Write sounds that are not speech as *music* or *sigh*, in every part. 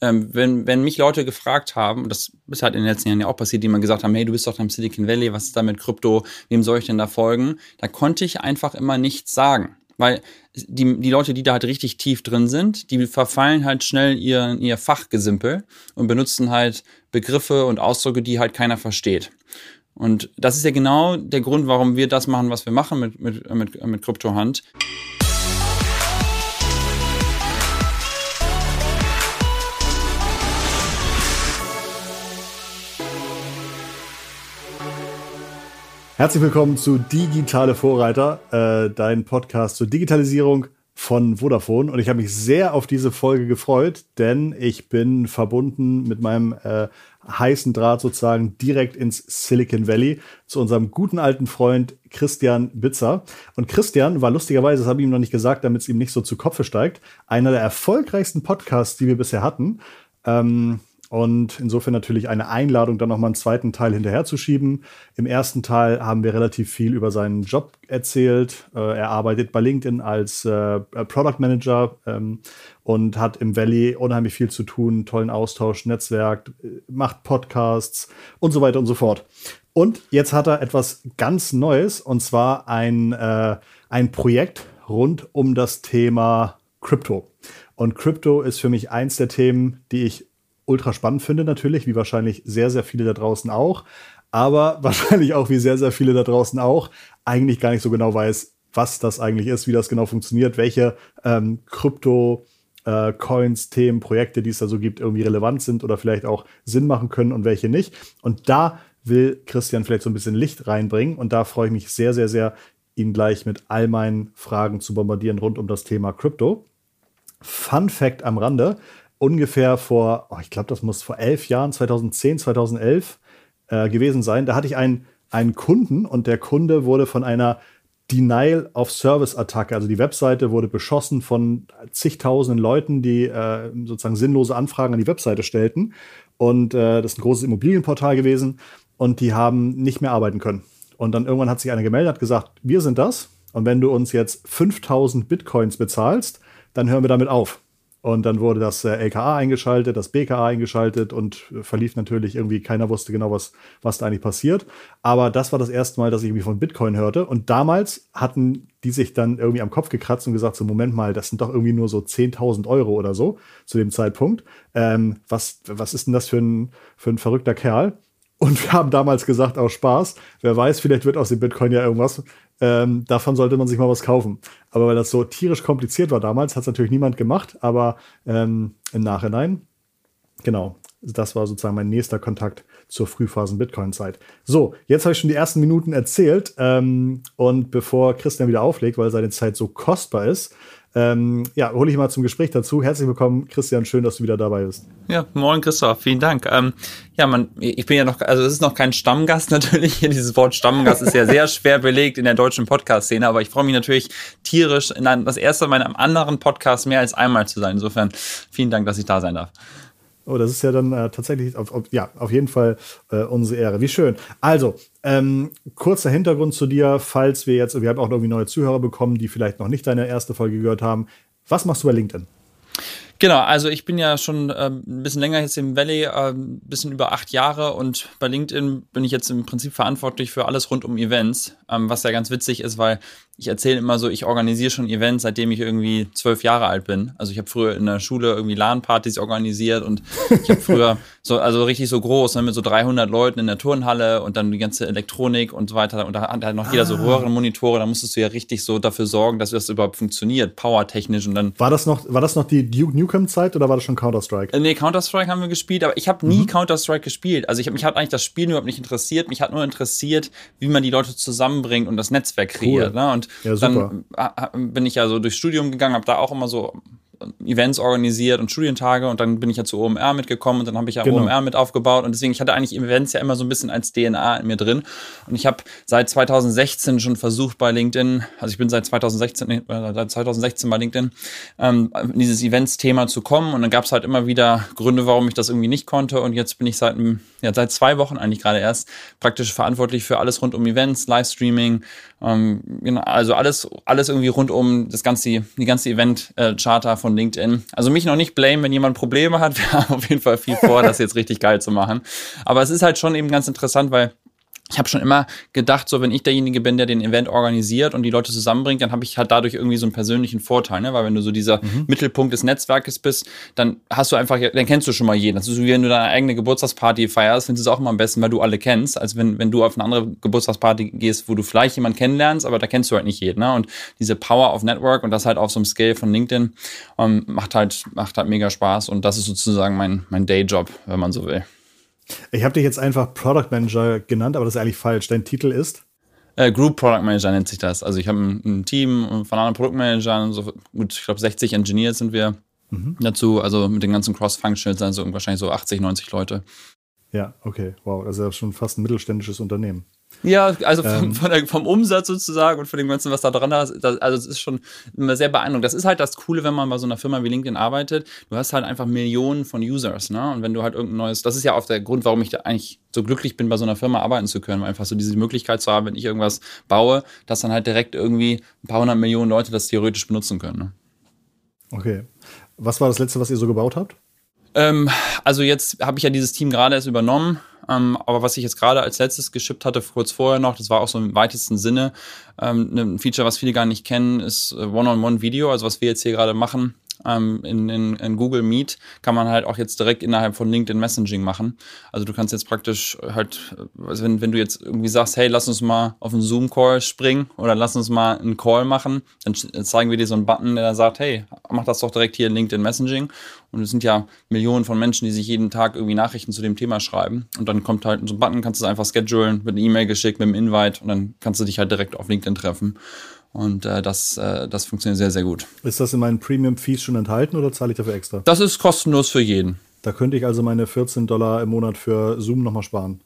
ähm, wenn, wenn mich Leute gefragt haben, und das ist halt in den letzten Jahren ja auch passiert, die mal gesagt haben, hey, du bist doch im Silicon Valley, was ist da mit Krypto, wem soll ich denn da folgen? Da konnte ich einfach immer nichts sagen. Weil die, die Leute, die da halt richtig tief drin sind, die verfallen halt schnell ihr, ihr Fachgesimpel und benutzen halt Begriffe und Ausdrücke, die halt keiner versteht. Und das ist ja genau der Grund, warum wir das machen, was wir machen mit, mit, mit, mit Kryptohand. Herzlich willkommen zu Digitale Vorreiter, äh, dein Podcast zur Digitalisierung von Vodafone. Und ich habe mich sehr auf diese Folge gefreut, denn ich bin verbunden mit meinem äh, heißen Draht sozusagen direkt ins Silicon Valley zu unserem guten alten Freund Christian Bitzer. Und Christian war lustigerweise, das habe ich ihm noch nicht gesagt, damit es ihm nicht so zu Kopfe steigt, einer der erfolgreichsten Podcasts, die wir bisher hatten. Ähm, und insofern natürlich eine Einladung, dann nochmal einen zweiten Teil hinterherzuschieben. Im ersten Teil haben wir relativ viel über seinen Job erzählt. Äh, er arbeitet bei LinkedIn als äh, Product Manager ähm, und hat im Valley unheimlich viel zu tun, tollen Austausch, Netzwerk, äh, macht Podcasts und so weiter und so fort. Und jetzt hat er etwas ganz Neues und zwar ein, äh, ein Projekt rund um das Thema Crypto. Und Crypto ist für mich eins der Themen, die ich ultra spannend finde natürlich, wie wahrscheinlich sehr, sehr viele da draußen auch. Aber *laughs* wahrscheinlich auch, wie sehr, sehr viele da draußen auch, eigentlich gar nicht so genau weiß, was das eigentlich ist, wie das genau funktioniert, welche ähm, Krypto- äh, Coins, Themen, Projekte, die es da so gibt, irgendwie relevant sind oder vielleicht auch Sinn machen können und welche nicht. Und da will Christian vielleicht so ein bisschen Licht reinbringen. Und da freue ich mich sehr, sehr, sehr, ihn gleich mit all meinen Fragen zu bombardieren rund um das Thema Krypto. Fun Fact am Rande: ungefähr vor, oh, ich glaube, das muss vor elf Jahren, 2010, 2011 äh, gewesen sein. Da hatte ich einen, einen Kunden und der Kunde wurde von einer Denial of Service Attacke, also die Webseite wurde beschossen von zigtausenden Leuten, die äh, sozusagen sinnlose Anfragen an die Webseite stellten. Und äh, das ist ein großes Immobilienportal gewesen und die haben nicht mehr arbeiten können. Und dann irgendwann hat sich einer gemeldet, hat gesagt, wir sind das. Und wenn du uns jetzt 5000 Bitcoins bezahlst, dann hören wir damit auf. Und dann wurde das äh, LKA eingeschaltet, das BKA eingeschaltet und äh, verlief natürlich irgendwie, keiner wusste genau, was, was da eigentlich passiert. Aber das war das erste Mal, dass ich irgendwie von Bitcoin hörte. Und damals hatten die sich dann irgendwie am Kopf gekratzt und gesagt, so Moment mal, das sind doch irgendwie nur so 10.000 Euro oder so zu dem Zeitpunkt. Ähm, was, was ist denn das für ein, für ein verrückter Kerl? Und wir haben damals gesagt, aus Spaß, wer weiß, vielleicht wird aus dem Bitcoin ja irgendwas. Ähm, davon sollte man sich mal was kaufen. Aber weil das so tierisch kompliziert war damals, hat es natürlich niemand gemacht, aber ähm, im Nachhinein, genau, das war sozusagen mein nächster Kontakt zur Frühphasen-Bitcoin-Zeit. So, jetzt habe ich schon die ersten Minuten erzählt. Ähm, und bevor Christian wieder auflegt, weil seine Zeit so kostbar ist, ähm, ja, hole ich mal zum Gespräch dazu. Herzlich willkommen, Christian. Schön, dass du wieder dabei bist. Ja, moin, Christoph. Vielen Dank. Ähm, ja, man, ich bin ja noch, also es ist noch kein Stammgast *laughs* natürlich. Dieses Wort Stammgast ist ja sehr *laughs* schwer belegt in der deutschen Podcast-Szene, aber ich freue mich natürlich tierisch, in einem, das erste Mal in einem anderen Podcast mehr als einmal zu sein. Insofern vielen Dank, dass ich da sein darf. Oh, das ist ja dann äh, tatsächlich, auf, auf, ja, auf jeden Fall äh, unsere Ehre. Wie schön. Also, ähm, kurzer Hintergrund zu dir, falls wir jetzt, wir haben auch irgendwie neue Zuhörer bekommen, die vielleicht noch nicht deine erste Folge gehört haben. Was machst du bei LinkedIn? Genau, also ich bin ja schon ähm, ein bisschen länger jetzt im Valley, äh, bisschen über acht Jahre und bei LinkedIn bin ich jetzt im Prinzip verantwortlich für alles rund um Events, ähm, was ja ganz witzig ist, weil ich erzähle immer so, ich organisiere schon Events, seitdem ich irgendwie zwölf Jahre alt bin. Also ich habe früher in der Schule irgendwie LAN-Partys organisiert und ich habe früher *laughs* so, also richtig so groß, ne, mit so 300 Leuten in der Turnhalle und dann die ganze Elektronik und so weiter. Und da hat halt noch jeder so ah. Röhrenmonitore. Da musstest du ja richtig so dafür sorgen, dass das überhaupt funktioniert, powertechnisch und dann. War das noch, war das noch die Duke Nukem-Zeit oder war das schon Counter-Strike? Äh, nee, Counter-Strike haben wir gespielt, aber ich habe nie mhm. Counter-Strike gespielt. Also ich mich hat eigentlich das Spiel überhaupt nicht interessiert. Mich hat nur interessiert, wie man die Leute zusammenbringt und das Netzwerk kreiert. Cool. Ne? Und ja, dann bin ich ja so durchs Studium gegangen, habe da auch immer so Events organisiert und Studientage und dann bin ich ja zu OMR mitgekommen und dann habe ich ja genau. OMR mit aufgebaut und deswegen, ich hatte eigentlich Events ja immer so ein bisschen als DNA in mir drin und ich habe seit 2016 schon versucht bei LinkedIn, also ich bin seit 2016, äh, seit 2016 bei LinkedIn, ähm, in dieses Events-Thema zu kommen und dann gab es halt immer wieder Gründe, warum ich das irgendwie nicht konnte und jetzt bin ich seit, ja, seit zwei Wochen eigentlich gerade erst praktisch verantwortlich für alles rund um Events, Livestreaming, ähm, genau, also alles, alles irgendwie rund um das ganze, die ganze Event-Charta von von LinkedIn. Also mich noch nicht blame, wenn jemand Probleme hat. *laughs* Wir haben auf jeden Fall viel vor, das jetzt richtig geil zu machen. Aber es ist halt schon eben ganz interessant, weil ich habe schon immer gedacht, so wenn ich derjenige bin, der den Event organisiert und die Leute zusammenbringt, dann habe ich halt dadurch irgendwie so einen persönlichen Vorteil, ne? Weil wenn du so dieser mhm. Mittelpunkt des Netzwerkes bist, dann hast du einfach, dann kennst du schon mal jeden. Das ist so wie wenn du deine eigene Geburtstagsparty feierst, findest du es auch immer am besten, weil du alle kennst, als wenn, wenn du auf eine andere Geburtstagsparty gehst, wo du vielleicht jemanden kennenlernst, aber da kennst du halt nicht jeden. Ne? Und diese Power of Network und das halt auf so einem Scale von LinkedIn ähm, macht halt, macht halt mega Spaß und das ist sozusagen mein, mein Dayjob, wenn man so will. Ich habe dich jetzt einfach Product Manager genannt, aber das ist eigentlich falsch. Dein Titel ist? Äh, Group Product Manager nennt sich das. Also ich habe ein, ein, Team von anderen Produktmanagern, so gut, ich glaube 60 Engineers sind wir mhm. dazu, also mit den ganzen Cross-Functionals, also wahrscheinlich so 80, 90 Leute. Ja, okay, wow, also schon fast ein mittelständisches Unternehmen. Ja, also vom, ähm. vom, Umsatz sozusagen und von dem Ganzen, was da dran ist. Das, also es ist schon immer sehr beeindruckend. Das ist halt das Coole, wenn man bei so einer Firma wie LinkedIn arbeitet. Du hast halt einfach Millionen von Users, ne? Und wenn du halt irgendein neues, das ist ja auch der Grund, warum ich da eigentlich so glücklich bin, bei so einer Firma arbeiten zu können, einfach so diese Möglichkeit zu haben, wenn ich irgendwas baue, dass dann halt direkt irgendwie ein paar hundert Millionen Leute das theoretisch benutzen können. Ne? Okay. Was war das letzte, was ihr so gebaut habt? Ähm, also jetzt habe ich ja dieses Team gerade erst übernommen. Ähm, aber was ich jetzt gerade als letztes geschippt hatte, kurz vorher noch, das war auch so im weitesten Sinne ähm, ein Feature, was viele gar nicht kennen, ist äh, One-on-One-Video, also was wir jetzt hier gerade machen ähm, in, in, in Google Meet kann man halt auch jetzt direkt innerhalb von LinkedIn Messaging machen. Also du kannst jetzt praktisch halt, also wenn, wenn du jetzt irgendwie sagst, hey, lass uns mal auf einen Zoom-Call springen oder lass uns mal einen Call machen, dann zeigen wir dir so einen Button, der sagt, hey, mach das doch direkt hier in LinkedIn Messaging. Und es sind ja Millionen von Menschen, die sich jeden Tag irgendwie Nachrichten zu dem Thema schreiben. Und dann kommt halt so ein Button, kannst du es einfach schedulen, mit einer E-Mail geschickt, mit einem Invite und dann kannst du dich halt direkt auf LinkedIn treffen. Und äh, das, äh, das funktioniert sehr, sehr gut. Ist das in meinen Premium-Fees schon enthalten oder zahle ich dafür extra? Das ist kostenlos für jeden. Da könnte ich also meine 14 Dollar im Monat für Zoom nochmal sparen.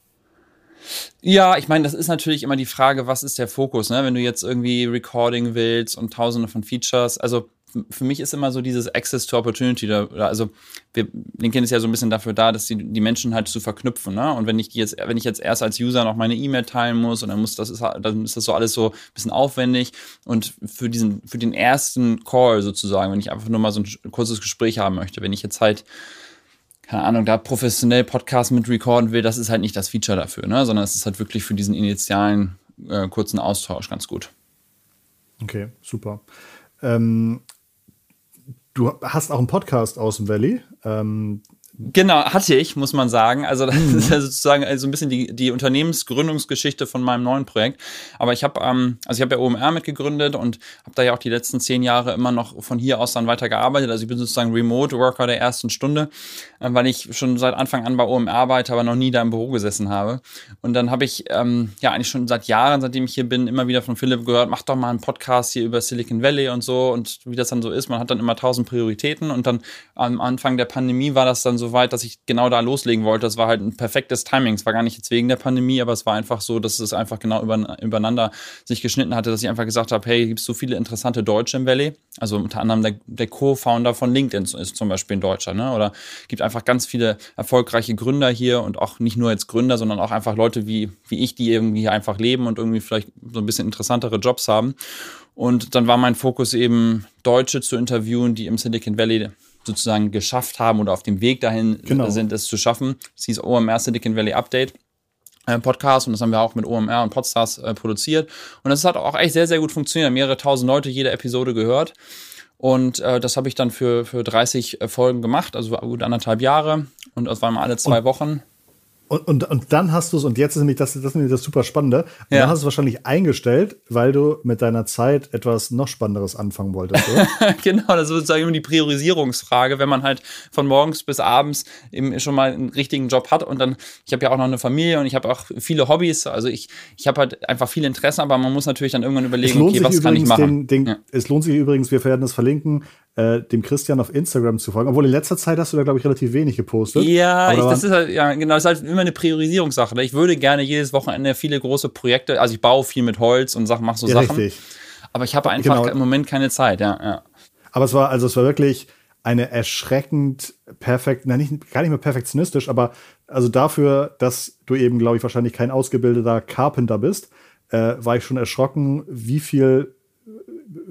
Ja, ich meine, das ist natürlich immer die Frage, was ist der Fokus, ne? Wenn du jetzt irgendwie Recording willst und tausende von Features, also für mich ist immer so dieses Access to Opportunity, da, also wir, LinkedIn ist ja so ein bisschen dafür da, dass die, die Menschen halt zu verknüpfen, ne? Und wenn ich jetzt, wenn ich jetzt erst als User noch meine E-Mail teilen muss und dann muss das ist, dann ist das so alles so ein bisschen aufwendig und für diesen, für den ersten Call sozusagen, wenn ich einfach nur mal so ein kurzes Gespräch haben möchte, wenn ich jetzt halt keine Ahnung, da professionell Podcast mit recorden will, das ist halt nicht das Feature dafür, ne? sondern es ist halt wirklich für diesen initialen äh, kurzen Austausch ganz gut. Okay, super. Ähm, Du hast auch einen Podcast aus dem Valley. Ähm, Genau, hatte ich, muss man sagen. Also das mhm. ist ja sozusagen so ein bisschen die, die Unternehmensgründungsgeschichte von meinem neuen Projekt. Aber ich habe, ähm, also ich habe ja OMR mitgegründet und habe da ja auch die letzten zehn Jahre immer noch von hier aus dann weiter gearbeitet. Also ich bin sozusagen Remote Worker der ersten Stunde, äh, weil ich schon seit Anfang an bei OMR arbeite, aber noch nie da im Büro gesessen habe. Und dann habe ich ähm, ja eigentlich schon seit Jahren, seitdem ich hier bin, immer wieder von Philipp gehört, mach doch mal einen Podcast hier über Silicon Valley und so und wie das dann so ist. Man hat dann immer tausend Prioritäten und dann am Anfang der Pandemie war das dann so weit, dass ich genau da loslegen wollte. Das war halt ein perfektes Timing. Es war gar nicht jetzt wegen der Pandemie, aber es war einfach so, dass es einfach genau über, übereinander sich geschnitten hatte, dass ich einfach gesagt habe, hey, gibt es so viele interessante Deutsche im Valley. Also unter anderem der, der Co-Founder von LinkedIn ist zum Beispiel ein Deutscher, ne? Oder gibt einfach ganz viele erfolgreiche Gründer hier und auch nicht nur jetzt Gründer, sondern auch einfach Leute wie, wie ich, die irgendwie einfach leben und irgendwie vielleicht so ein bisschen interessantere Jobs haben. Und dann war mein Fokus eben, Deutsche zu interviewen, die im Silicon Valley sozusagen geschafft haben oder auf dem Weg dahin genau. sind, es zu schaffen. Das hieß OMR Silicon Valley Update. Äh, Podcast und das haben wir auch mit OMR und Podstars äh, produziert. Und das hat auch echt sehr, sehr gut funktioniert. Mehrere tausend Leute jede Episode gehört. Und äh, das habe ich dann für, für 30 äh, Folgen gemacht, also gut anderthalb Jahre. Und das waren alle zwei und, Wochen. Und, und, und dann hast du es, und jetzt ist nämlich das, das, ist nämlich das super Spannende, und ja. dann hast du es wahrscheinlich eingestellt, weil du mit deiner Zeit etwas noch Spannenderes anfangen wolltest. *laughs* genau, das ist sozusagen immer die Priorisierungsfrage, wenn man halt von morgens bis abends eben schon mal einen richtigen Job hat und dann, ich habe ja auch noch eine Familie und ich habe auch viele Hobbys, also ich, ich habe halt einfach viele Interessen, aber man muss natürlich dann irgendwann überlegen, okay, was kann ich machen. Den, den, ja. Es lohnt sich übrigens, wir werden das verlinken, äh, dem Christian auf Instagram zu folgen. Obwohl in letzter Zeit hast du da, glaube ich, relativ wenig gepostet. Ja, ich, das ist halt, ja, genau, das ist halt immer eine Priorisierungssache. Ne? Ich würde gerne jedes Wochenende viele große Projekte, also ich baue viel mit Holz und Sachen, mache so ja, Sachen. Richtig. Aber ich habe einfach genau. im Moment keine Zeit, ja, ja. Aber es war, also es war wirklich eine erschreckend perfekt, na nicht, gar nicht mehr perfektionistisch, aber also dafür, dass du eben, glaube ich, wahrscheinlich kein ausgebildeter Carpenter bist, äh, war ich schon erschrocken, wie viel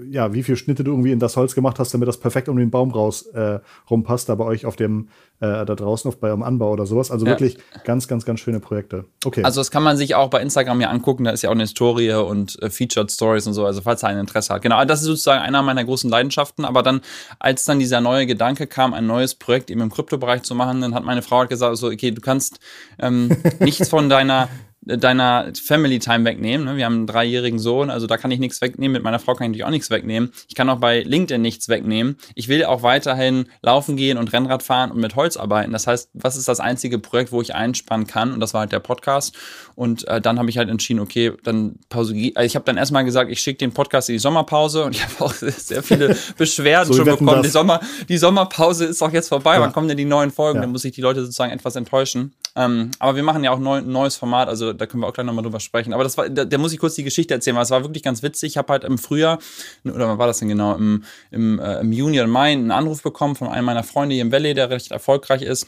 ja, wie viele Schnitte du irgendwie in das Holz gemacht hast, damit das perfekt um den Baum raus äh, rumpasst, da bei euch auf dem, äh, da draußen auf bei eurem Anbau oder sowas. Also ja. wirklich ganz, ganz, ganz schöne Projekte. Okay. Also das kann man sich auch bei Instagram ja angucken, da ist ja auch eine Historie und äh, Featured Stories und so, also falls er ein Interesse hat. Genau, das ist sozusagen einer meiner großen Leidenschaften, aber dann, als dann dieser neue Gedanke kam, ein neues Projekt eben im Kryptobereich zu machen, dann hat meine Frau halt gesagt, so, okay, du kannst ähm, *laughs* nichts von deiner deiner Family Time wegnehmen. Ne? Wir haben einen dreijährigen Sohn, also da kann ich nichts wegnehmen. Mit meiner Frau kann ich natürlich auch nichts wegnehmen. Ich kann auch bei LinkedIn nichts wegnehmen. Ich will auch weiterhin laufen gehen und Rennrad fahren und mit Holz arbeiten. Das heißt, was ist das einzige Projekt, wo ich einspannen kann? Und das war halt der Podcast. Und äh, dann habe ich halt entschieden, okay, dann Pause. Also ich habe dann erstmal gesagt, ich schicke den Podcast in die Sommerpause und ich *laughs* habe auch sehr viele *laughs* Beschwerden so schon bekommen. Die, Sommer, die Sommerpause ist auch jetzt vorbei. Ja. Wann kommen denn die neuen Folgen? Ja. Dann muss ich die Leute sozusagen etwas enttäuschen. Ähm, aber wir machen ja auch neu, ein neues Format, also da können wir auch gleich nochmal drüber sprechen. Aber das war, da, da, muss ich kurz die Geschichte erzählen, weil es war wirklich ganz witzig. Ich habe halt im Frühjahr, oder wann war das denn genau, im, im, äh, im Juni oder Mai einen Anruf bekommen von einem meiner Freunde hier im Valley, der recht erfolgreich ist.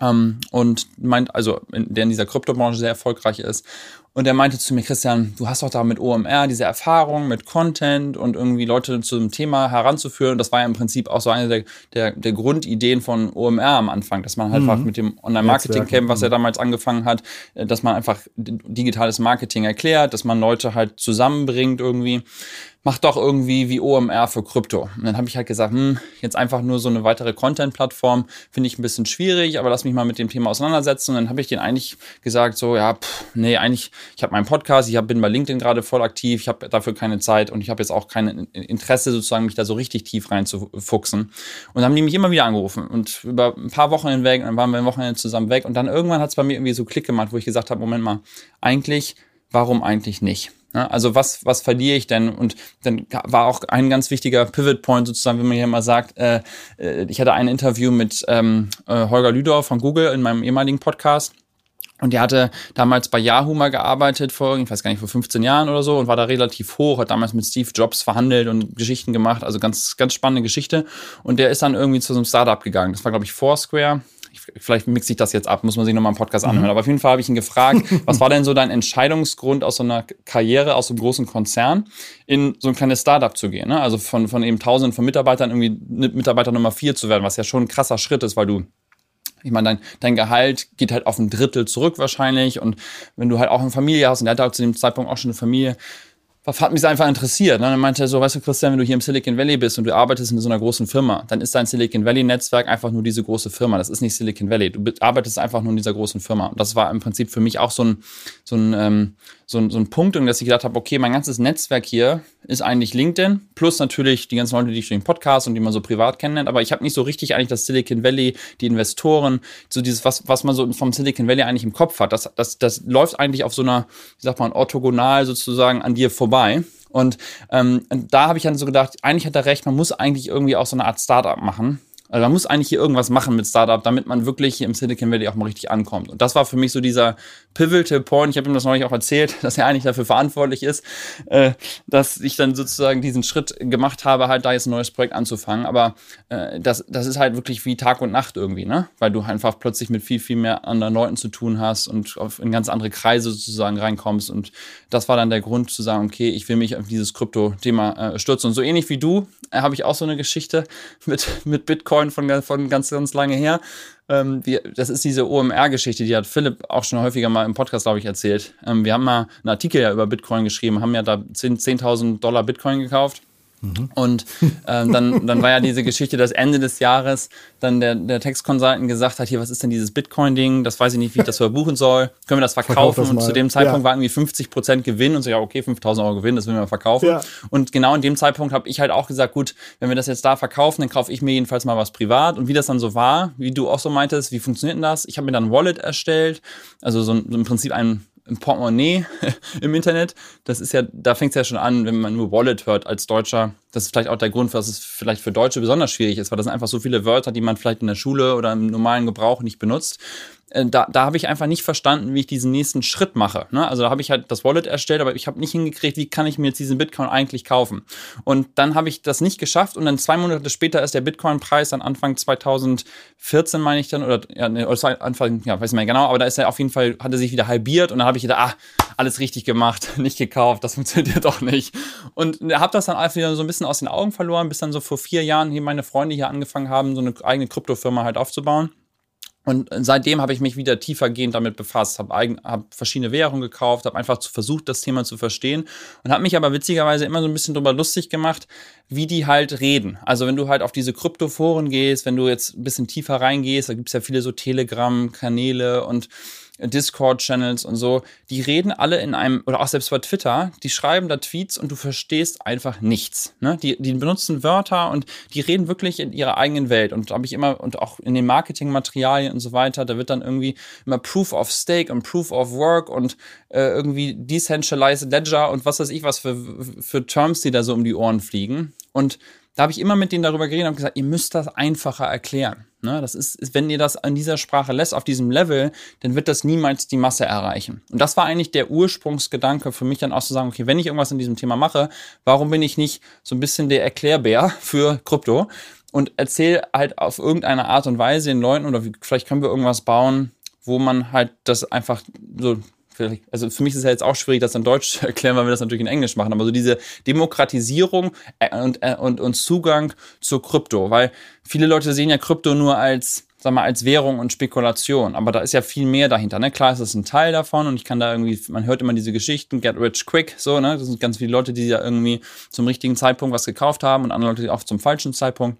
Ähm, und meint, also der in dieser Kryptobranche sehr erfolgreich ist. Und er meinte zu mir, Christian, du hast doch da mit OMR diese Erfahrung mit Content und irgendwie Leute zu dem Thema heranzuführen. Und das war ja im Prinzip auch so eine der, der, der Grundideen von OMR am Anfang, dass man halt mhm. einfach mit dem Online-Marketing-Camp, was er mhm. damals angefangen hat, äh, dass man einfach digitales Marketing erklärt, dass man Leute halt zusammenbringt irgendwie mach doch irgendwie wie OMR für Krypto. Und dann habe ich halt gesagt, hm, jetzt einfach nur so eine weitere Content-Plattform finde ich ein bisschen schwierig, aber lass mich mal mit dem Thema auseinandersetzen. Und dann habe ich den eigentlich gesagt, so, ja, pff, nee, eigentlich, ich habe meinen Podcast, ich hab, bin bei LinkedIn gerade voll aktiv, ich habe dafür keine Zeit und ich habe jetzt auch kein Interesse, sozusagen mich da so richtig tief reinzufuchsen. Und dann haben die mich immer wieder angerufen und über ein paar Wochen hinweg, dann waren wir ein Wochenende zusammen weg und dann irgendwann hat es bei mir irgendwie so Klick gemacht, wo ich gesagt habe, Moment mal, eigentlich, warum eigentlich nicht? Also was, was verliere ich denn? Und dann war auch ein ganz wichtiger Pivot Point sozusagen, wie man hier mal sagt, äh, äh, ich hatte ein Interview mit ähm, äh, Holger Lüdorf von Google in meinem ehemaligen Podcast. Und der hatte damals bei Yahoo mal gearbeitet, vor, ich weiß gar nicht, vor 15 Jahren oder so, und war da relativ hoch, hat damals mit Steve Jobs verhandelt und Geschichten gemacht, also ganz, ganz spannende Geschichte. Und der ist dann irgendwie zu so einem Startup gegangen. Das war, glaube ich, Foursquare vielleicht mixe ich das jetzt ab, muss man sich nochmal im Podcast anhören. Mhm. Aber auf jeden Fall habe ich ihn gefragt, *laughs* was war denn so dein Entscheidungsgrund aus so einer Karriere, aus so einem großen Konzern, in so ein kleines Startup zu gehen? Ne? Also von, von eben tausenden von Mitarbeitern irgendwie Mitarbeiter Nummer vier zu werden, was ja schon ein krasser Schritt ist, weil du ich meine, dein, dein Gehalt geht halt auf ein Drittel zurück wahrscheinlich. Und wenn du halt auch eine Familie hast, und er hat halt zu dem Zeitpunkt auch schon eine Familie, hat mich einfach interessiert. Ne? Dann meinte er so, weißt du, Christian, wenn du hier im Silicon Valley bist und du arbeitest in so einer großen Firma, dann ist dein Silicon Valley-Netzwerk einfach nur diese große Firma. Das ist nicht Silicon Valley. Du arbeitest einfach nur in dieser großen Firma. Und das war im Prinzip für mich auch so ein, so ein, ähm, so ein, so ein Punkt, dass ich gedacht habe, okay, mein ganzes Netzwerk hier ist eigentlich LinkedIn, plus natürlich die ganzen Leute, die ich durch den Podcast und die man so privat kennenlernt. Aber ich habe nicht so richtig eigentlich das Silicon Valley, die Investoren, so dieses, was, was man so vom Silicon Valley eigentlich im Kopf hat. Das, das, das läuft eigentlich auf so einer, wie sagt man, orthogonal sozusagen an dir vorbei. Und ähm, da habe ich dann so gedacht, eigentlich hat er recht, man muss eigentlich irgendwie auch so eine Art Startup machen also man muss eigentlich hier irgendwas machen mit Startup, damit man wirklich hier im Silicon Valley auch mal richtig ankommt. Und das war für mich so dieser pivotal Point. Ich habe ihm das neulich auch erzählt, *laughs* dass er eigentlich dafür verantwortlich ist, äh, dass ich dann sozusagen diesen Schritt gemacht habe, halt da jetzt ein neues Projekt anzufangen. Aber äh, das, das ist halt wirklich wie Tag und Nacht irgendwie, ne? Weil du einfach plötzlich mit viel, viel mehr anderen Leuten zu tun hast und auf, in ganz andere Kreise sozusagen reinkommst. Und das war dann der Grund zu sagen, okay, ich will mich auf dieses Krypto-Thema äh, stürzen. Und so ähnlich wie du äh, habe ich auch so eine Geschichte *laughs* mit, mit Bitcoin Bitcoin von, von ganz, ganz lange her. Ähm, wir, das ist diese OMR-Geschichte, die hat Philipp auch schon häufiger mal im Podcast, glaube ich, erzählt. Ähm, wir haben mal einen Artikel ja über Bitcoin geschrieben, haben ja da 10.000 10 Dollar Bitcoin gekauft Mhm. Und ähm, dann, dann war ja diese Geschichte, dass Ende des Jahres dann der, der Text-Consultant gesagt hat, hier, was ist denn dieses Bitcoin-Ding? Das weiß ich nicht, wie ich das verbuchen soll. Können wir das verkaufen? Das und zu dem Zeitpunkt ja. war irgendwie 50 Prozent Gewinn und so, ja, okay, 5000 Euro Gewinn, das will wir verkaufen. Ja. Und genau in dem Zeitpunkt habe ich halt auch gesagt, gut, wenn wir das jetzt da verkaufen, dann kaufe ich mir jedenfalls mal was privat. Und wie das dann so war, wie du auch so meintest, wie funktioniert denn das? Ich habe mir dann ein Wallet erstellt, also so, so im Prinzip ein ein Portemonnaie *laughs* im Internet. Das ist ja, da fängt es ja schon an, wenn man nur Wallet hört als Deutscher. Das ist vielleicht auch der Grund, was es vielleicht für Deutsche besonders schwierig ist, weil das sind einfach so viele Wörter, die man vielleicht in der Schule oder im normalen Gebrauch nicht benutzt. Äh, da, da habe ich einfach nicht verstanden, wie ich diesen nächsten Schritt mache. Ne? Also da habe ich halt das Wallet erstellt, aber ich habe nicht hingekriegt, wie kann ich mir jetzt diesen Bitcoin eigentlich kaufen. Und dann habe ich das nicht geschafft und dann zwei Monate später ist der Bitcoin-Preis dann Anfang 2014, meine ich dann, oder, ja, ne, oder Anfang, ja, weiß nicht mehr genau, aber da ist er auf jeden Fall, hat er sich wieder halbiert und dann habe ich gedacht, ah, alles richtig gemacht, *laughs* nicht gekauft, das funktioniert *laughs* doch nicht. Und habe das dann einfach wieder so ein bisschen aus den Augen verloren, bis dann so vor vier Jahren hier meine Freunde hier angefangen haben, so eine eigene Kryptofirma halt aufzubauen. Und seitdem habe ich mich wieder tiefergehend damit befasst, habe hab verschiedene Währungen gekauft, habe einfach versucht, das Thema zu verstehen und habe mich aber witzigerweise immer so ein bisschen drüber lustig gemacht, wie die halt reden. Also wenn du halt auf diese Kryptoforen gehst, wenn du jetzt ein bisschen tiefer reingehst, da gibt es ja viele so Telegram-Kanäle und Discord-Channels und so, die reden alle in einem, oder auch selbst bei Twitter, die schreiben da Tweets und du verstehst einfach nichts. Ne? Die, die benutzen Wörter und die reden wirklich in ihrer eigenen Welt. Und da habe ich immer, und auch in den Marketingmaterialien und so weiter, da wird dann irgendwie immer Proof of Stake und Proof of Work und äh, irgendwie Decentralized Ledger und was weiß ich was für, für Terms, die da so um die Ohren fliegen. Und da habe ich immer mit denen darüber geredet und gesagt, ihr müsst das einfacher erklären. Ne? Das ist, wenn ihr das in dieser Sprache lässt, auf diesem Level, dann wird das niemals die Masse erreichen. Und das war eigentlich der Ursprungsgedanke für mich dann auch zu sagen, okay, wenn ich irgendwas in diesem Thema mache, warum bin ich nicht so ein bisschen der Erklärbär *laughs* für Krypto und erzähle halt auf irgendeine Art und Weise den Leuten oder vielleicht können wir irgendwas bauen, wo man halt das einfach so also für mich ist es ja jetzt auch schwierig, das in Deutsch zu erklären, weil wir das natürlich in Englisch machen, aber so diese Demokratisierung äh, und, äh, und, und Zugang zu Krypto, weil viele Leute sehen ja Krypto nur als sag mal, als Währung und Spekulation. Aber da ist ja viel mehr dahinter. Ne? Klar ist das ein Teil davon und ich kann da irgendwie, man hört immer diese Geschichten, get rich quick, so, ne? Das sind ganz viele Leute, die ja irgendwie zum richtigen Zeitpunkt was gekauft haben und andere Leute, auch zum falschen Zeitpunkt.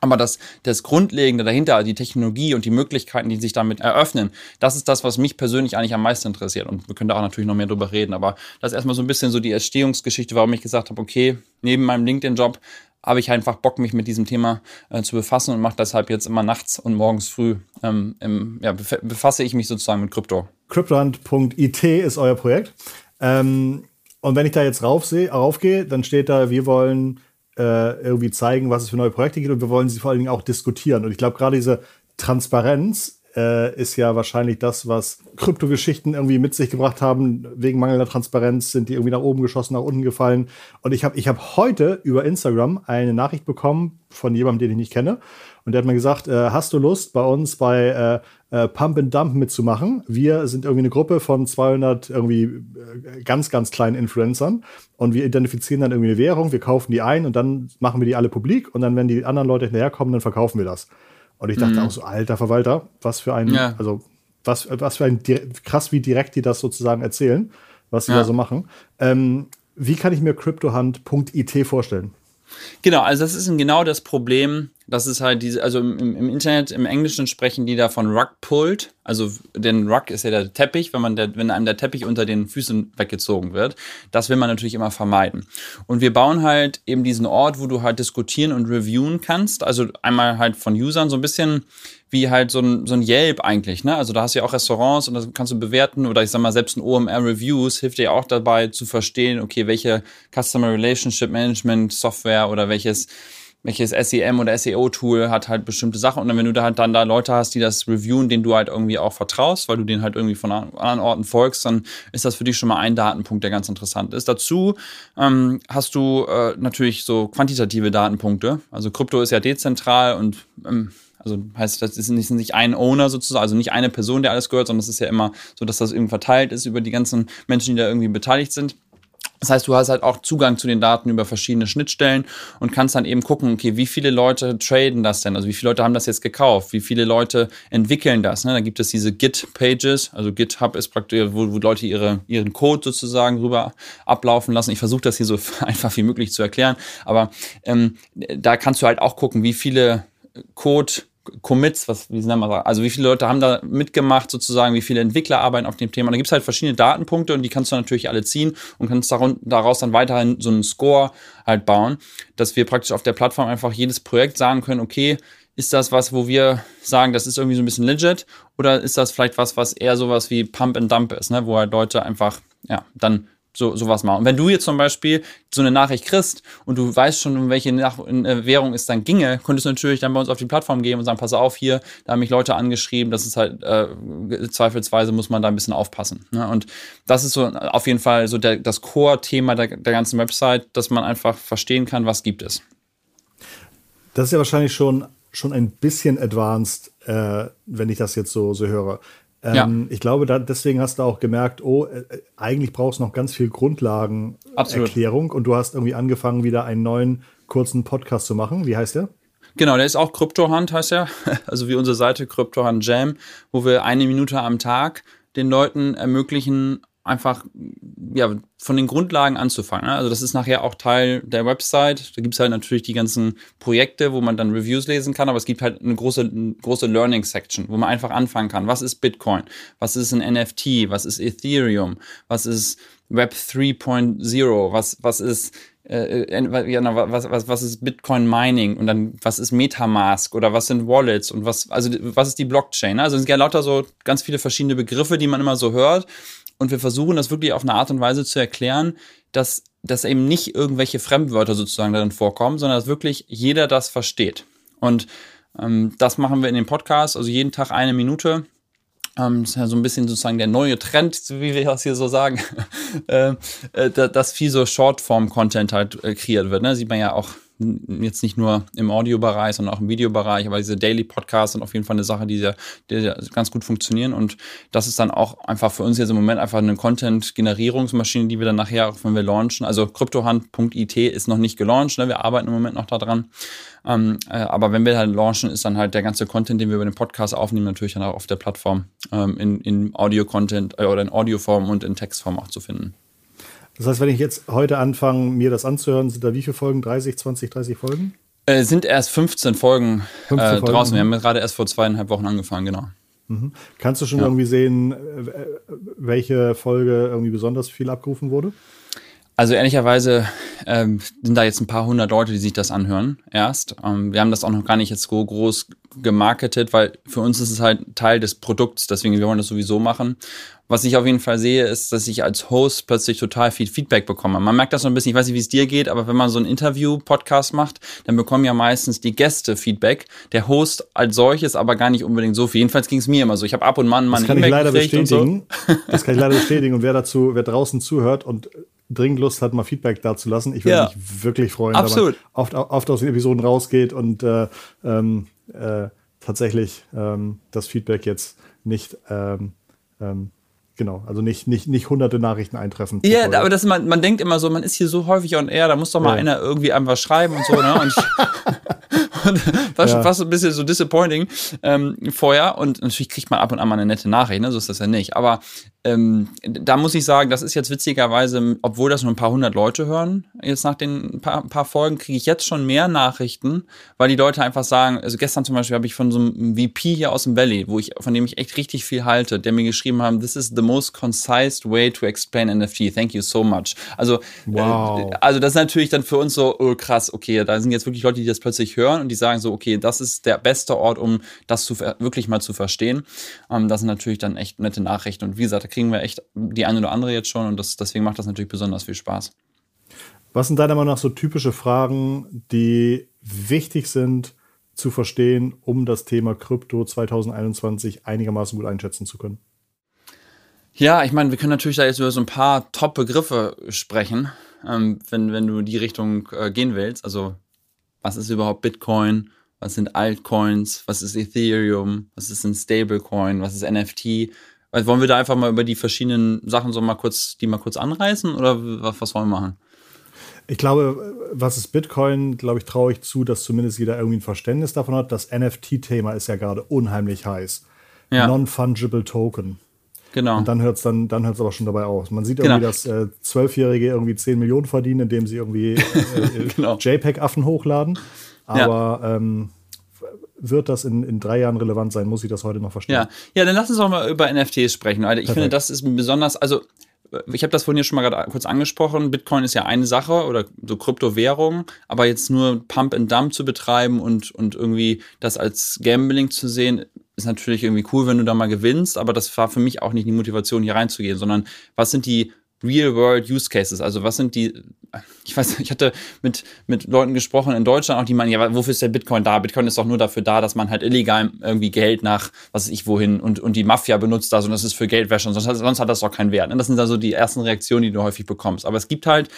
Aber das, das Grundlegende dahinter, die Technologie und die Möglichkeiten, die sich damit eröffnen, das ist das, was mich persönlich eigentlich am meisten interessiert. Und wir können da auch natürlich noch mehr drüber reden. Aber das ist erstmal so ein bisschen so die Entstehungsgeschichte, warum ich gesagt habe, okay, neben meinem LinkedIn-Job habe ich einfach Bock, mich mit diesem Thema äh, zu befassen und mache deshalb jetzt immer nachts und morgens früh, ähm, im, ja, befasse ich mich sozusagen mit Krypto. Cryptohand.it ist euer Projekt. Ähm, und wenn ich da jetzt raufsehe, raufgehe, dann steht da, wir wollen äh, irgendwie zeigen, was es für neue Projekte gibt und wir wollen sie vor allen Dingen auch diskutieren. Und ich glaube, gerade diese Transparenz äh, ist ja wahrscheinlich das, was Kryptogeschichten irgendwie mit sich gebracht haben. Wegen mangelnder Transparenz sind die irgendwie nach oben geschossen, nach unten gefallen. Und ich habe ich hab heute über Instagram eine Nachricht bekommen von jemandem, den ich nicht kenne. Und der hat mir gesagt, äh, hast du Lust, bei uns bei äh, äh, Pump and Dump mitzumachen? Wir sind irgendwie eine Gruppe von 200 irgendwie äh, ganz, ganz kleinen Influencern und wir identifizieren dann irgendwie eine Währung, wir kaufen die ein und dann machen wir die alle publik und dann, wenn die anderen Leute hinterherkommen, dann verkaufen wir das. Und ich dachte mhm. auch so, alter Verwalter, was für ein, ja. also was, was für ein, krass, wie direkt die das sozusagen erzählen, was sie ja. da so machen. Ähm, wie kann ich mir CryptoHand.it vorstellen? Genau, also das ist genau das Problem, das ist halt diese, also im, im, Internet, im Englischen sprechen die da von Rug Pulled. Also, denn Rug ist ja der Teppich, wenn man der, wenn einem der Teppich unter den Füßen weggezogen wird. Das will man natürlich immer vermeiden. Und wir bauen halt eben diesen Ort, wo du halt diskutieren und reviewen kannst. Also einmal halt von Usern so ein bisschen wie halt so ein, so ein Yelp eigentlich, ne? Also da hast du ja auch Restaurants und das kannst du bewerten oder ich sag mal, selbst ein OMR Reviews hilft dir auch dabei zu verstehen, okay, welche Customer Relationship Management Software oder welches welches SEM oder SEO-Tool hat halt bestimmte Sachen. Und dann, wenn du da halt dann da Leute hast, die das reviewen, denen du halt irgendwie auch vertraust, weil du denen halt irgendwie von anderen Orten folgst, dann ist das für dich schon mal ein Datenpunkt, der ganz interessant ist. Dazu ähm, hast du äh, natürlich so quantitative Datenpunkte. Also Krypto ist ja dezentral und ähm, also heißt, das ist nicht, nicht ein Owner sozusagen, also nicht eine Person, der alles gehört, sondern es ist ja immer so, dass das irgendwie verteilt ist über die ganzen Menschen, die da irgendwie beteiligt sind. Das heißt, du hast halt auch Zugang zu den Daten über verschiedene Schnittstellen und kannst dann eben gucken, okay, wie viele Leute traden das denn? Also wie viele Leute haben das jetzt gekauft? Wie viele Leute entwickeln das? Ne? Da gibt es diese Git-Pages, also GitHub ist praktisch, wo, wo Leute ihre, ihren Code sozusagen rüber ablaufen lassen. Ich versuche das hier so *laughs* einfach wie möglich zu erklären, aber ähm, da kannst du halt auch gucken, wie viele Code Commits, was, wie nennen wir also wie viele Leute haben da mitgemacht sozusagen, wie viele Entwickler arbeiten auf dem Thema. Da gibt es halt verschiedene Datenpunkte und die kannst du natürlich alle ziehen und kannst daraus dann weiterhin so einen Score halt bauen, dass wir praktisch auf der Plattform einfach jedes Projekt sagen können, okay, ist das was, wo wir sagen, das ist irgendwie so ein bisschen legit oder ist das vielleicht was, was eher sowas wie Pump and Dump ist, ne? wo halt Leute einfach, ja, dann so sowas machen. Und wenn du jetzt zum Beispiel so eine Nachricht kriegst und du weißt schon, um welche Nach äh, Währung es dann ginge, könntest du natürlich dann bei uns auf die Plattform gehen und sagen, pass auf, hier, da haben mich Leute angeschrieben, das ist halt äh, zweifelsweise muss man da ein bisschen aufpassen. Ne? Und das ist so auf jeden Fall so der, das Core-Thema der, der ganzen Website, dass man einfach verstehen kann, was gibt es. Das ist ja wahrscheinlich schon, schon ein bisschen advanced, äh, wenn ich das jetzt so, so höre. Ähm, ja. Ich glaube, da, deswegen hast du auch gemerkt, oh, äh, eigentlich brauchst du noch ganz viel Grundlagenerklärung und du hast irgendwie angefangen, wieder einen neuen kurzen Podcast zu machen. Wie heißt der? Genau, der ist auch Kryptohand, heißt er. *laughs* Also wie unsere Seite Kryptohand Jam, wo wir eine Minute am Tag den Leuten ermöglichen, einfach ja, von den Grundlagen anzufangen. Ne? Also das ist nachher auch Teil der Website. Da gibt es halt natürlich die ganzen Projekte, wo man dann Reviews lesen kann, aber es gibt halt eine große, eine große Learning-Section, wo man einfach anfangen kann. Was ist Bitcoin? Was ist ein NFT? Was ist Ethereum? Was ist Web 3.0? Was, was ist äh, was, was, was ist Bitcoin Mining und dann was ist Metamask oder was sind Wallets und was, also was ist die Blockchain? Ne? Also es sind ja lauter so ganz viele verschiedene Begriffe, die man immer so hört und wir versuchen das wirklich auf eine Art und Weise zu erklären, dass, dass eben nicht irgendwelche Fremdwörter sozusagen darin vorkommen, sondern dass wirklich jeder das versteht. Und ähm, das machen wir in dem Podcast, also jeden Tag eine Minute. Ähm, das ist ja so ein bisschen sozusagen der neue Trend, wie wir das hier so sagen, *laughs* äh, äh, dass viel so Shortform-Content halt äh, kreiert wird. Ne? Sieht man ja auch jetzt nicht nur im Audiobereich, sondern auch im Videobereich, aber diese Daily Podcasts sind auf jeden Fall eine Sache, die, sehr, die ganz gut funktionieren und das ist dann auch einfach für uns jetzt im Moment einfach eine Content-Generierungsmaschine, die wir dann nachher, auch wenn wir launchen, also Kryptohand.it ist noch nicht gelauncht, ne? wir arbeiten im Moment noch daran, ähm, äh, aber wenn wir halt launchen, ist dann halt der ganze Content, den wir über den Podcast aufnehmen, natürlich dann auch auf der Plattform ähm, in, in Audio-Content äh, oder in Audioform und in Textform auch zu finden. Das heißt, wenn ich jetzt heute anfange, mir das anzuhören, sind da wie viele Folgen? 30, 20, 30 Folgen? Äh, sind erst 15 Folgen, 15 äh, Folgen draußen. Wir haben gerade erst vor zweieinhalb Wochen angefangen, genau. Mhm. Kannst du schon ja. irgendwie sehen, welche Folge irgendwie besonders viel abgerufen wurde? Also ehrlicherweise ähm, sind da jetzt ein paar hundert Leute, die sich das anhören erst. Ähm, wir haben das auch noch gar nicht jetzt so groß gemarketet, weil für uns ist es halt Teil des Produkts, deswegen wir wollen das sowieso machen. Was ich auf jeden Fall sehe, ist, dass ich als Host plötzlich total viel Feedback bekomme. Man merkt das so ein bisschen, ich weiß nicht, wie es dir geht, aber wenn man so einen Interview-Podcast macht, dann bekommen ja meistens die Gäste Feedback. Der Host als solches aber gar nicht unbedingt so viel. Jedenfalls ging es mir immer so. Ich habe ab und an mal Das kann ich leider bestätigen. So. *laughs* Das kann ich leider bestätigen. Und wer dazu, wer draußen zuhört und dringend Lust hat, mal Feedback dazulassen, ich würde ja. mich wirklich freuen, Absolut. wenn man oft, oft aus den Episoden rausgeht und äh, ähm, äh, tatsächlich ähm, das Feedback jetzt nicht ähm, Genau, also nicht, nicht, nicht hunderte Nachrichten eintreffen. Ja, Folge. aber das, man, man denkt immer so, man ist hier so häufig on air, da muss doch mal ja. einer irgendwie einem was schreiben und so, ne? Und, *laughs* und *laughs* war ja. schon fast ein bisschen so disappointing ähm, vorher. Und natürlich kriegt man ab und an mal eine nette Nachricht, ne? So ist das ja nicht. Aber ähm, da muss ich sagen, das ist jetzt witzigerweise, obwohl das nur ein paar hundert Leute hören, jetzt nach den paar, paar Folgen kriege ich jetzt schon mehr Nachrichten, weil die Leute einfach sagen, also gestern zum Beispiel habe ich von so einem VP hier aus dem Valley, wo ich, von dem ich echt richtig viel halte, der mir geschrieben haben, this is the most concise way to explain NFT. Thank you so much. Also, äh, wow. äh, also das ist natürlich dann für uns so, oh krass, okay, da sind jetzt wirklich Leute, die das plötzlich hören und die sagen so, okay, das ist der beste Ort, um das zu wirklich mal zu verstehen. Ähm, das sind natürlich dann echt nette Nachrichten. Und wie gesagt, kriegen wir echt die eine oder andere jetzt schon und das, deswegen macht das natürlich besonders viel Spaß. Was sind deiner Meinung nach so typische Fragen, die wichtig sind zu verstehen, um das Thema Krypto 2021 einigermaßen gut einschätzen zu können? Ja, ich meine, wir können natürlich da jetzt über so ein paar Top-Begriffe sprechen, ähm, wenn, wenn du die Richtung äh, gehen willst. Also, was ist überhaupt Bitcoin? Was sind Altcoins? Was ist Ethereum? Was ist ein Stablecoin? Was ist NFT? Also wollen wir da einfach mal über die verschiedenen Sachen so mal kurz, die mal kurz anreißen oder was, was wollen wir machen? Ich glaube, was ist Bitcoin, glaube ich, traue ich zu, dass zumindest jeder irgendwie ein Verständnis davon hat. Das NFT-Thema ist ja gerade unheimlich heiß. Ja. Non-fungible Token. Genau. Und dann hört es dann, dann hört's aber schon dabei aus. Man sieht irgendwie, genau. dass äh, Zwölfjährige äh, irgendwie 10 Millionen verdienen, indem sie irgendwie äh, *laughs* genau. JPEG-Affen hochladen. Aber ja. ähm, wird das in, in drei Jahren relevant sein? Muss ich das heute noch verstehen? Ja, ja dann lass uns doch mal über NFTs sprechen. Alter. Ich Perfekt. finde, das ist besonders, also ich habe das vorhin ja schon mal gerade kurz angesprochen. Bitcoin ist ja eine Sache oder so Kryptowährung, aber jetzt nur Pump and Dump zu betreiben und, und irgendwie das als Gambling zu sehen, ist natürlich irgendwie cool, wenn du da mal gewinnst, aber das war für mich auch nicht die Motivation, hier reinzugehen, sondern was sind die Real-World-Use Cases? Also was sind die, ich weiß, ich hatte mit, mit Leuten gesprochen in Deutschland auch, die meinen, ja, wofür ist der Bitcoin da? Bitcoin ist doch nur dafür da, dass man halt illegal irgendwie Geld nach, was weiß ich wohin und, und die Mafia benutzt das und das ist für Geldwäsche und sonst, sonst hat das doch keinen Wert. Und das sind also die ersten Reaktionen, die du häufig bekommst. Aber es gibt halt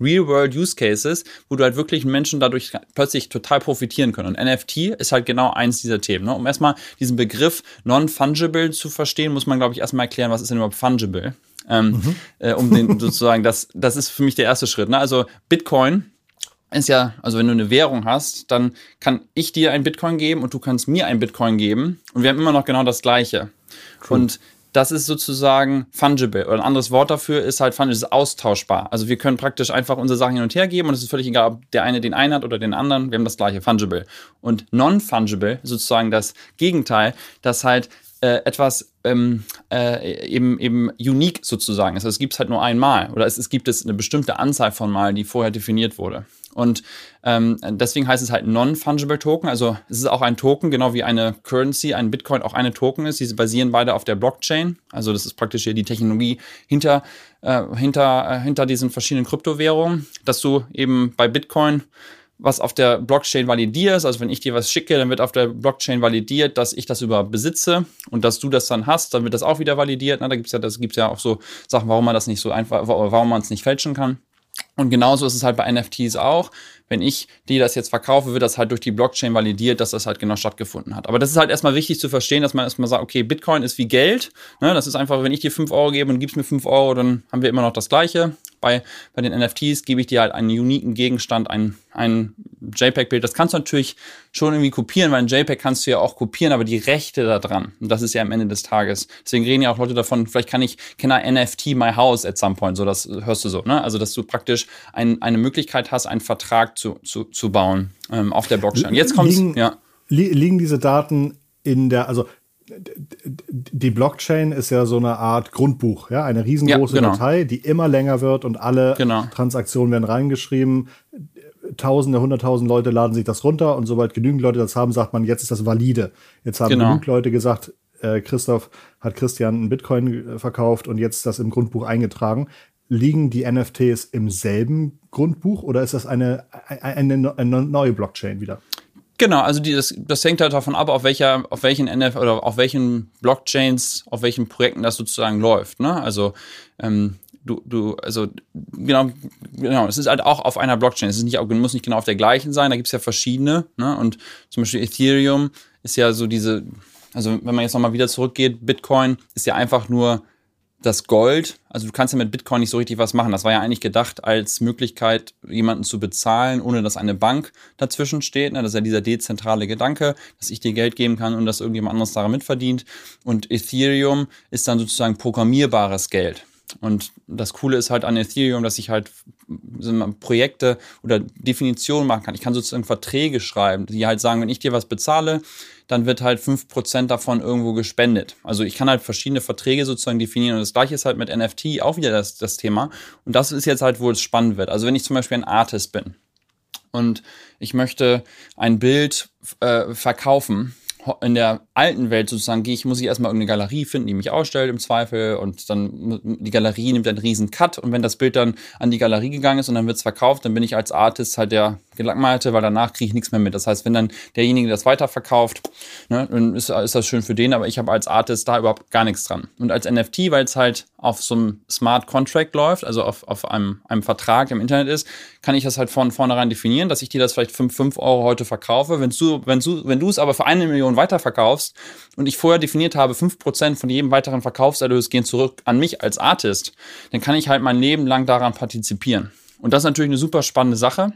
Real-World-Use-Cases, wo du halt wirklich Menschen dadurch plötzlich total profitieren können. Und NFT ist halt genau eins dieser Themen. Ne? Um erstmal diesen Begriff non-fungible zu verstehen, muss man, glaube ich, erstmal erklären, was ist denn überhaupt fungible? Ähm, mhm. äh, um den *laughs* sozusagen, das, das ist für mich der erste Schritt. Ne? Also Bitcoin ist ja, also wenn du eine Währung hast, dann kann ich dir ein Bitcoin geben und du kannst mir ein Bitcoin geben und wir haben immer noch genau das Gleiche. Cool. Und das ist sozusagen fungible. Oder ein anderes Wort dafür ist halt fungible, ist austauschbar. Also wir können praktisch einfach unsere Sachen hin und her geben und es ist völlig egal, ob der eine den einen hat oder den anderen. Wir haben das gleiche, fungible. Und non-fungible, sozusagen das Gegenteil, das halt äh, etwas ähm, äh, eben, eben unique sozusagen ist. Also es gibt es halt nur einmal oder es, es gibt es eine bestimmte Anzahl von Malen, die vorher definiert wurde. Und ähm, deswegen heißt es halt Non-Fungible Token. Also es ist auch ein Token, genau wie eine Currency, ein Bitcoin auch eine Token ist. Diese basieren beide auf der Blockchain. Also das ist praktisch hier die Technologie hinter, äh, hinter, äh, hinter diesen verschiedenen Kryptowährungen, dass du eben bei Bitcoin was auf der Blockchain validierst. Also wenn ich dir was schicke, dann wird auf der Blockchain validiert, dass ich das überhaupt besitze und dass du das dann hast, dann wird das auch wieder validiert. Na, da gibt's ja, das gibt's ja auch so Sachen, warum man das nicht so einfach, warum man es nicht fälschen kann. Und genauso ist es halt bei NFTs auch. Wenn ich dir das jetzt verkaufe, wird das halt durch die Blockchain validiert, dass das halt genau stattgefunden hat. Aber das ist halt erstmal wichtig zu verstehen, dass man erstmal sagt, okay, Bitcoin ist wie Geld. Ne? Das ist einfach, wenn ich dir 5 Euro gebe und gibst mir 5 Euro, dann haben wir immer noch das Gleiche bei, bei den NFTs gebe ich dir halt einen uniken Gegenstand, ein, ein JPEG-Bild. Das kannst du natürlich schon irgendwie kopieren, weil ein JPEG kannst du ja auch kopieren, aber die Rechte da dran, und das ist ja am Ende des Tages. Deswegen reden ja auch Leute davon, vielleicht kann ich, can I NFT my house at some point, so das hörst du so, ne? Also, dass du praktisch ein, eine Möglichkeit hast, einen Vertrag zu, zu, zu bauen ähm, auf der Blockchain. Jetzt kommt's, liegen, ja. Liegen diese Daten in der, also die Blockchain ist ja so eine Art Grundbuch, ja, eine riesengroße ja, genau. Datei, die immer länger wird und alle genau. Transaktionen werden reingeschrieben. Tausende, hunderttausend Leute laden sich das runter und sobald genügend Leute das haben, sagt man, jetzt ist das valide. Jetzt haben genau. genug Leute gesagt, äh, Christoph hat Christian einen Bitcoin äh, verkauft und jetzt das im Grundbuch eingetragen. Liegen die NFTs im selben Grundbuch oder ist das eine, eine, eine neue Blockchain wieder? Genau, also die, das, das hängt halt davon ab, auf welcher, auf welchen NF oder auf welchen Blockchains, auf welchen Projekten das sozusagen läuft. Ne? Also ähm, du, du, also genau, genau, es ist halt auch auf einer Blockchain. Es ist nicht, muss nicht genau auf der gleichen sein, da gibt es ja verschiedene. Ne? Und zum Beispiel Ethereum ist ja so diese, also wenn man jetzt nochmal wieder zurückgeht, Bitcoin ist ja einfach nur das Gold, also du kannst ja mit Bitcoin nicht so richtig was machen. Das war ja eigentlich gedacht als Möglichkeit, jemanden zu bezahlen, ohne dass eine Bank dazwischen steht. Das ist ja dieser dezentrale Gedanke, dass ich dir Geld geben kann und dass irgendjemand anderes daran mitverdient. Und Ethereum ist dann sozusagen programmierbares Geld. Und das Coole ist halt an Ethereum, dass ich halt Projekte oder Definitionen machen kann. Ich kann sozusagen Verträge schreiben, die halt sagen, wenn ich dir was bezahle, dann wird halt fünf Prozent davon irgendwo gespendet. Also ich kann halt verschiedene Verträge sozusagen definieren und das gleiche ist halt mit NFT auch wieder das, das Thema. Und das ist jetzt halt, wo es spannend wird. Also wenn ich zum Beispiel ein Artist bin und ich möchte ein Bild äh, verkaufen, in der alten Welt sozusagen gehe ich, muss ich erstmal irgendeine Galerie finden, die mich ausstellt im Zweifel und dann die Galerie nimmt einen riesen Cut und wenn das Bild dann an die Galerie gegangen ist und dann wird es verkauft, dann bin ich als Artist halt der Gelangmeilte, weil danach kriege ich nichts mehr mit. Das heißt, wenn dann derjenige das weiterverkauft, ne, dann ist, ist das schön für den, aber ich habe als Artist da überhaupt gar nichts dran. Und als NFT, weil es halt auf so einem Smart Contract läuft, also auf, auf einem, einem Vertrag im Internet ist, kann ich das halt von vornherein definieren, dass ich dir das vielleicht 5, 5 Euro heute verkaufe. Wenn du, wenn du, wenn du es aber für eine Million weiterverkaufst und ich vorher definiert habe, 5% von jedem weiteren Verkaufserlös gehen zurück an mich als Artist, dann kann ich halt mein Leben lang daran partizipieren. Und das ist natürlich eine super spannende Sache.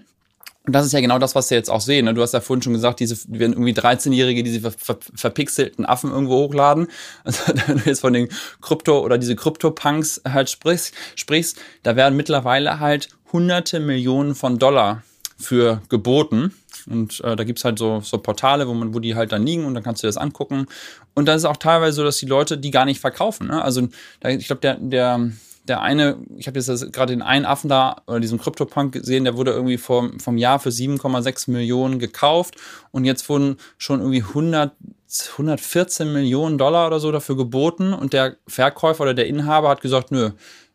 Und das ist ja genau das, was wir jetzt auch sehen. Ne? Du hast ja vorhin schon gesagt, diese werden irgendwie 13-Jährige, die diese ver ver verpixelten Affen irgendwo hochladen. *laughs* Also, wenn du jetzt von den Krypto- oder diese Krypto-Punks halt sprichst, sprichst, da werden mittlerweile halt hunderte Millionen von Dollar für geboten. Und äh, da gibt's halt so, so Portale, wo man, wo die halt dann liegen und dann kannst du das angucken. Und dann ist es auch teilweise so, dass die Leute die gar nicht verkaufen. Ne? Also da, ich glaube, der, der der eine, ich habe jetzt gerade den einen Affen da, oder diesen Crypto-Punk gesehen, der wurde irgendwie vom, vom Jahr für 7,6 Millionen gekauft und jetzt wurden schon irgendwie 100, 114 Millionen Dollar oder so dafür geboten und der Verkäufer oder der Inhaber hat gesagt, nö,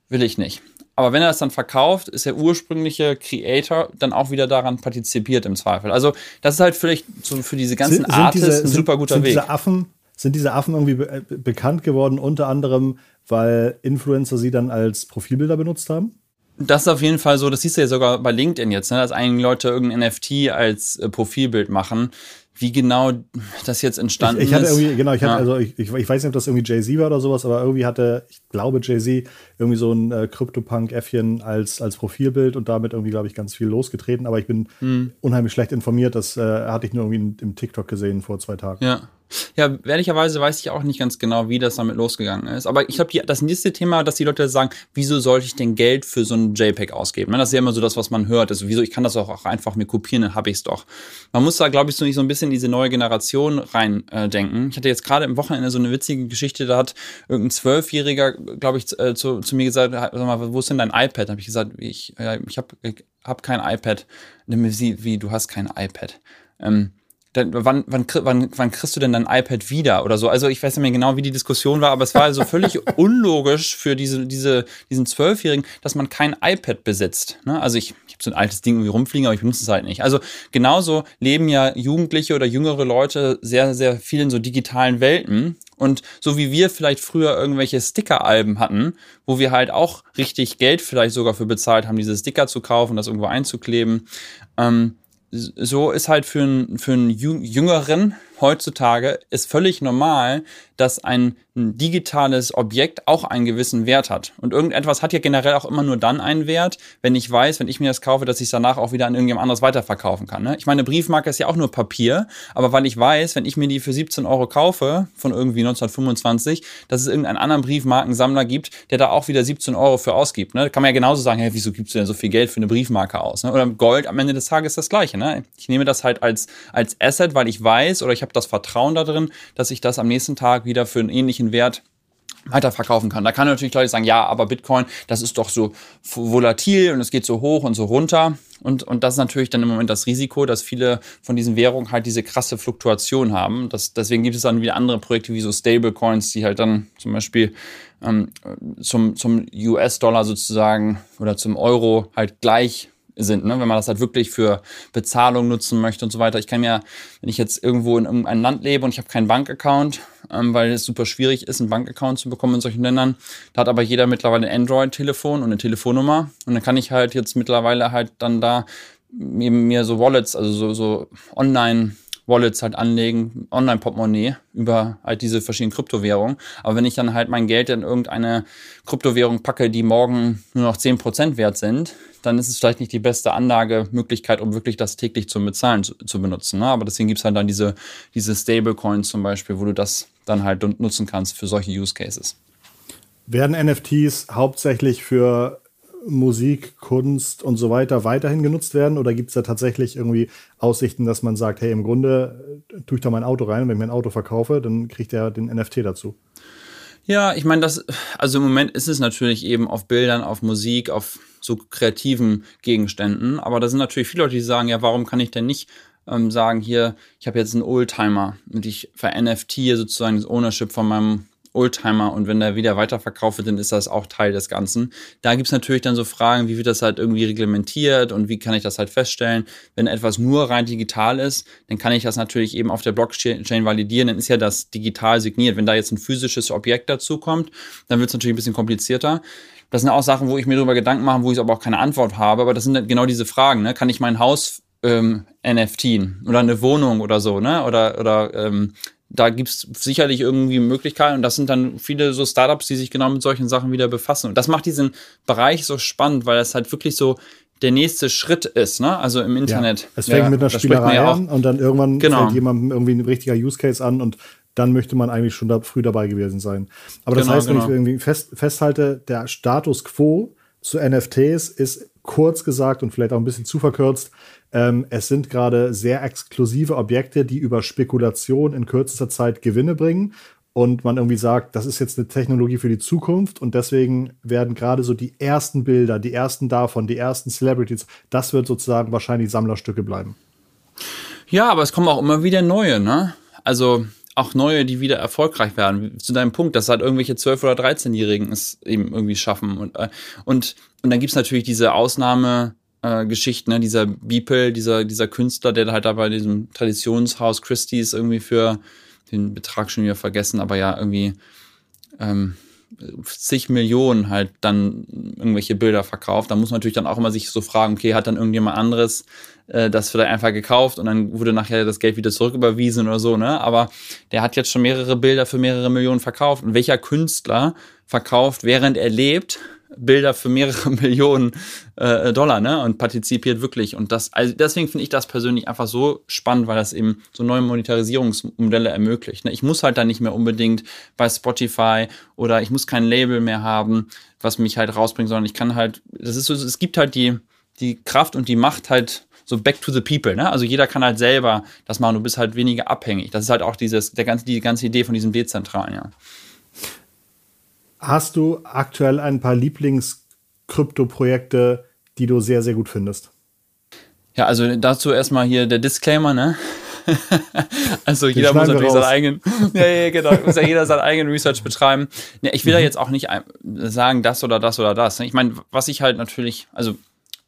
will ich nicht. Aber wenn er es dann verkauft, ist der ursprüngliche Creator dann auch wieder daran partizipiert im Zweifel. Also das ist halt vielleicht so für diese ganzen sind, Artists diese, ein super guter sind Weg. Diese Affen, sind diese Affen irgendwie be äh, bekannt geworden, unter anderem, weil Influencer sie dann als Profilbilder benutzt haben? Das ist auf jeden Fall so, das siehst du ja sogar bei LinkedIn jetzt, ne, dass einige Leute irgendein NFT als äh, Profilbild machen wie genau das jetzt entstanden ich, ich hatte ist. Irgendwie, genau, ich hatte, ja. also ich, ich, ich, weiß nicht, ob das irgendwie Jay-Z war oder sowas, aber irgendwie hatte, ich glaube, Jay-Z irgendwie so ein äh, Crypto-Punk-Äffchen als, als Profilbild und damit irgendwie, glaube ich, ganz viel losgetreten. Aber ich bin hm. unheimlich schlecht informiert. Das äh, hatte ich nur irgendwie im TikTok gesehen vor zwei Tagen. Ja. Ja, ehrlicherweise weiß ich auch nicht ganz genau, wie das damit losgegangen ist. Aber ich glaube, das nächste Thema, dass die Leute sagen, wieso sollte ich denn Geld für so ein JPEG ausgeben? Das ist ja immer so das, was man hört. Also, wieso, ich kann das auch einfach mir kopieren, dann habe ich es doch. Man muss da, glaube ich, so nicht so ein bisschen in diese neue Generation rein äh. Ich hatte jetzt gerade im Wochenende so eine witzige Geschichte, da hat irgendein Zwölfjähriger, glaube ich, äh, zu, zu mir gesagt, sag mal, wo ist denn dein iPad? Da habe ich gesagt, ich, ich habe hab kein iPad. Wie, wie, du hast kein iPad. Ähm, dann, wann, wann, wann, wann kriegst du denn dein iPad wieder oder so? Also ich weiß nicht mehr genau, wie die Diskussion war, aber es war also völlig *laughs* unlogisch für diese, diese, diesen Zwölfjährigen, dass man kein iPad besitzt. Ne? Also ich, ich habe so ein altes Ding irgendwie rumfliegen, aber ich benutze es halt nicht. Also genauso leben ja Jugendliche oder jüngere Leute sehr, sehr viel in so digitalen Welten. Und so wie wir vielleicht früher irgendwelche Sticker-Alben hatten, wo wir halt auch richtig Geld vielleicht sogar für bezahlt haben, diese Sticker zu kaufen, das irgendwo einzukleben, ähm, so ist halt für einen, für Jüngeren heutzutage ist völlig normal, dass ein digitales Objekt auch einen gewissen Wert hat. Und irgendetwas hat ja generell auch immer nur dann einen Wert, wenn ich weiß, wenn ich mir das kaufe, dass ich es danach auch wieder an irgendjemand anderes weiterverkaufen kann. Ne? Ich meine, Briefmarke ist ja auch nur Papier, aber weil ich weiß, wenn ich mir die für 17 Euro kaufe, von irgendwie 1925, dass es irgendeinen anderen Briefmarkensammler gibt, der da auch wieder 17 Euro für ausgibt. Ne? Da kann man ja genauso sagen, hey, wieso gibst du denn so viel Geld für eine Briefmarke aus? Ne? Oder Gold am Ende des Tages das gleiche. Ne? Ich nehme das halt als, als Asset, weil ich weiß oder ich habe das Vertrauen da drin, dass ich das am nächsten Tag wieder für einen ähnlichen Wert weiterverkaufen kann. Da kann natürlich Leute sagen, ja, aber Bitcoin, das ist doch so volatil und es geht so hoch und so runter. Und, und das ist natürlich dann im Moment das Risiko, dass viele von diesen Währungen halt diese krasse Fluktuation haben. Das, deswegen gibt es dann wieder andere Projekte wie so Stablecoins, die halt dann zum Beispiel ähm, zum, zum US-Dollar sozusagen oder zum Euro halt gleich sind, ne? wenn man das halt wirklich für Bezahlung nutzen möchte und so weiter. Ich kann ja, wenn ich jetzt irgendwo in irgendeinem Land lebe und ich habe keinen Bankaccount, ähm, weil es super schwierig ist, einen Bankaccount zu bekommen in solchen Ländern, da hat aber jeder mittlerweile ein Android-Telefon und eine Telefonnummer und dann kann ich halt jetzt mittlerweile halt dann da mir so Wallets, also so, so online Wallets halt anlegen, Online-Portemonnaie über halt diese verschiedenen Kryptowährungen. Aber wenn ich dann halt mein Geld in irgendeine Kryptowährung packe, die morgen nur noch 10% wert sind, dann ist es vielleicht nicht die beste Anlagemöglichkeit, um wirklich das täglich zum Bezahlen zu, zu benutzen. Ne? Aber deswegen gibt es halt dann diese, diese Stablecoins zum Beispiel, wo du das dann halt nutzen kannst für solche Use Cases. Werden NFTs hauptsächlich für Musik, Kunst und so weiter weiterhin genutzt werden? Oder gibt es da tatsächlich irgendwie Aussichten, dass man sagt, hey, im Grunde äh, tue ich da mein Auto rein, wenn ich mein Auto verkaufe, dann kriegt er den NFT dazu? Ja, ich meine, das, also im Moment ist es natürlich eben auf Bildern, auf Musik, auf so kreativen Gegenständen. Aber da sind natürlich viele Leute, die sagen, ja, warum kann ich denn nicht ähm, sagen, hier, ich habe jetzt einen Oldtimer und ich ver NFT sozusagen das Ownership von meinem Oldtimer und wenn der wieder weiterverkauft wird, dann ist das auch Teil des Ganzen. Da gibt's natürlich dann so Fragen, wie wird das halt irgendwie reglementiert und wie kann ich das halt feststellen. Wenn etwas nur rein digital ist, dann kann ich das natürlich eben auf der Blockchain validieren, dann ist ja das digital signiert. Wenn da jetzt ein physisches Objekt dazu kommt, dann wird's natürlich ein bisschen komplizierter. Das sind auch Sachen, wo ich mir darüber Gedanken mache, wo ich aber auch keine Antwort habe, aber das sind genau diese Fragen. Ne? Kann ich mein Haus ähm, NFT oder eine Wohnung oder so, ne? Oder, oder ähm, da gibt's sicherlich irgendwie Möglichkeiten und das sind dann viele so Startups, die sich genau mit solchen Sachen wieder befassen. Und das macht diesen Bereich so spannend, weil es halt wirklich so der nächste Schritt ist, ne? Also im Internet. Ja, es fängt ja, mit einer Spielerei ja an und dann irgendwann genau. fällt jemandem irgendwie ein richtiger Use Case an und dann möchte man eigentlich schon da früh dabei gewesen sein. Aber das genau, heißt, wenn genau. ich irgendwie fest, festhalte, der Status quo zu NFTs ist kurz gesagt und vielleicht auch ein bisschen zu verkürzt, ähm, es sind gerade sehr exklusive Objekte, die über Spekulation in kürzester Zeit Gewinne bringen und man irgendwie sagt, das ist jetzt eine Technologie für die Zukunft und deswegen werden gerade so die ersten Bilder, die ersten davon, die ersten Celebrities, das wird sozusagen wahrscheinlich Sammlerstücke bleiben. Ja, aber es kommen auch immer wieder neue, ne? Also auch neue, die wieder erfolgreich werden. Zu deinem Punkt, dass halt irgendwelche 12- oder 13-Jährigen es eben irgendwie schaffen. Und, äh, und und dann gibt's natürlich diese Ausnahme, äh, Geschichten, ne? dieser Beeple, dieser, dieser Künstler, der halt da bei diesem Traditionshaus Christie's irgendwie für den Betrag schon wieder vergessen, aber ja, irgendwie ähm, zig Millionen halt dann irgendwelche Bilder verkauft. Da muss man natürlich dann auch immer sich so fragen, okay, hat dann irgendjemand anderes äh, das vielleicht einfach gekauft und dann wurde nachher das Geld wieder zurücküberwiesen oder so, ne? Aber der hat jetzt schon mehrere Bilder für mehrere Millionen verkauft. Und welcher Künstler verkauft, während er lebt, Bilder für mehrere *laughs* Millionen äh, Dollar, ne? Und partizipiert wirklich. Und das, also deswegen finde ich das persönlich einfach so spannend, weil das eben so neue Monetarisierungsmodelle ermöglicht. Ne? Ich muss halt dann nicht mehr unbedingt bei Spotify oder ich muss kein Label mehr haben, was mich halt rausbringt, sondern ich kann halt, das ist so, es gibt halt die, die Kraft und die Macht halt so back to the people, ne? Also jeder kann halt selber das machen, du bist halt weniger abhängig. Das ist halt auch dieses, der ganze, die ganze Idee von diesem Dezentralen, ja. Hast du aktuell ein paar Lieblings-Krypto-Projekte, die du sehr, sehr gut findest? Ja, also dazu erstmal hier der Disclaimer, ne? *laughs* also Den jeder muss natürlich seinen eigenen, *laughs* ja, ja, genau, muss ja jeder seinen eigenen Research betreiben. Ja, ich will mhm. da jetzt auch nicht sagen, das oder das oder das. Ne? Ich meine, was ich halt natürlich, also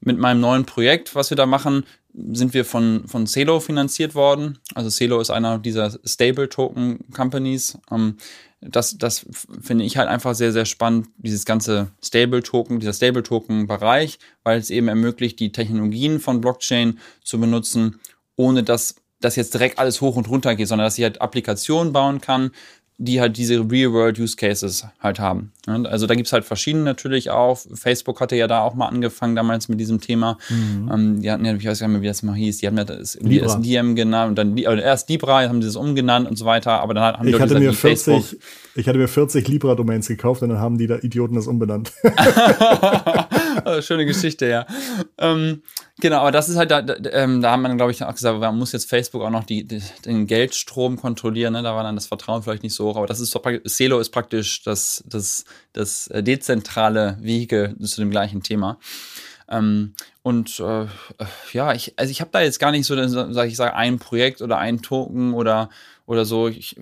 mit meinem neuen Projekt, was wir da machen, sind wir von, von Celo finanziert worden. Also Celo ist einer dieser Stable Token Companies. Ähm, das, das finde ich halt einfach sehr, sehr spannend, dieses ganze Stable-Token, dieser Stable-Token-Bereich, weil es eben ermöglicht, die Technologien von Blockchain zu benutzen, ohne dass das jetzt direkt alles hoch und runter geht, sondern dass ich halt Applikationen bauen kann, die halt diese Real-World-Use-Cases halt haben. Also da gibt's halt verschiedene natürlich auch. Facebook hatte ja da auch mal angefangen damals mit diesem Thema. Mhm. Ähm, die hatten ja, ich weiß gar nicht mehr, wie das mal hieß, die haben ja das Libra. Diem genannt und dann erst Libra haben sie das umgenannt und so weiter, aber dann haben ich die hatte mir 40, Facebook. Ich hatte mir 40 Libra-Domains gekauft und dann haben die da Idioten das umbenannt. also, *laughs* *laughs* schöne Geschichte, ja. Ähm, genau, aber das ist halt, da, da, ähm, da haben man, glaube ich, auch gesagt, man muss jetzt Facebook auch noch die, die, den Geldstrom kontrollieren. Ne? Da war dann das Vertrauen vielleicht nicht so hoch, aber das ist so, Celo ist praktisch das, das, das dezentrale Vehikel zu dem gleichen Thema. Ähm, und äh, ja, ich, also ich habe da jetzt gar nicht so, sage ich sage, ein Projekt oder ein Token oder, oder so. Ich,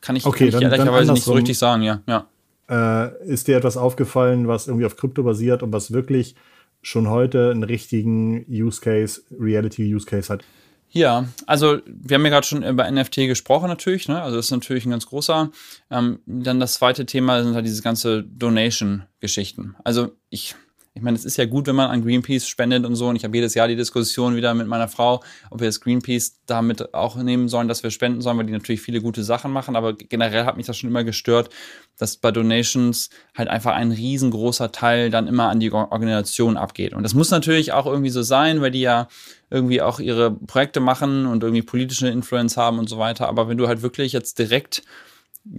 kann ich, okay, kann ich ehrlicherweise nicht so richtig sagen, ja. ja. Äh, ist dir etwas aufgefallen, was irgendwie auf Krypto basiert und was wirklich schon heute einen richtigen Use Case, Reality Use Case hat? Ja, also wir haben ja gerade schon über NFT gesprochen natürlich, ne? Also das ist natürlich ein ganz großer. Ähm, dann das zweite Thema sind halt diese ganze Donation-Geschichten. Also ich ich meine, es ist ja gut, wenn man an Greenpeace spendet und so. Und ich habe jedes Jahr die Diskussion wieder mit meiner Frau, ob wir das Greenpeace damit auch nehmen sollen, dass wir spenden sollen, weil die natürlich viele gute Sachen machen. Aber generell hat mich das schon immer gestört, dass bei Donations halt einfach ein riesengroßer Teil dann immer an die Organisation abgeht. Und das muss natürlich auch irgendwie so sein, weil die ja irgendwie auch ihre Projekte machen und irgendwie politische Influence haben und so weiter. Aber wenn du halt wirklich jetzt direkt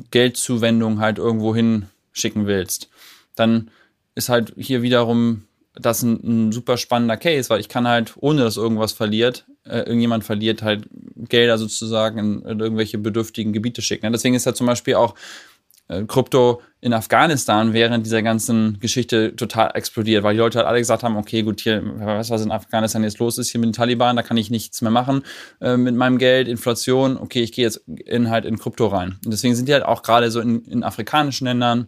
Geldzuwendung halt irgendwo hinschicken willst, dann ist halt hier wiederum das ein, ein, super spannender Case, weil ich kann halt, ohne dass irgendwas verliert, äh, irgendjemand verliert, halt Gelder sozusagen in, in irgendwelche bedürftigen Gebiete schicken. Deswegen ist ja zum Beispiel auch äh, Krypto in Afghanistan während dieser ganzen Geschichte total explodiert, weil die Leute halt alle gesagt haben, okay, gut, hier, wer was in Afghanistan jetzt los ist, hier mit den Taliban, da kann ich nichts mehr machen äh, mit meinem Geld, Inflation, okay, ich gehe jetzt in halt in Krypto rein. Und deswegen sind die halt auch gerade so in, in afrikanischen Ländern,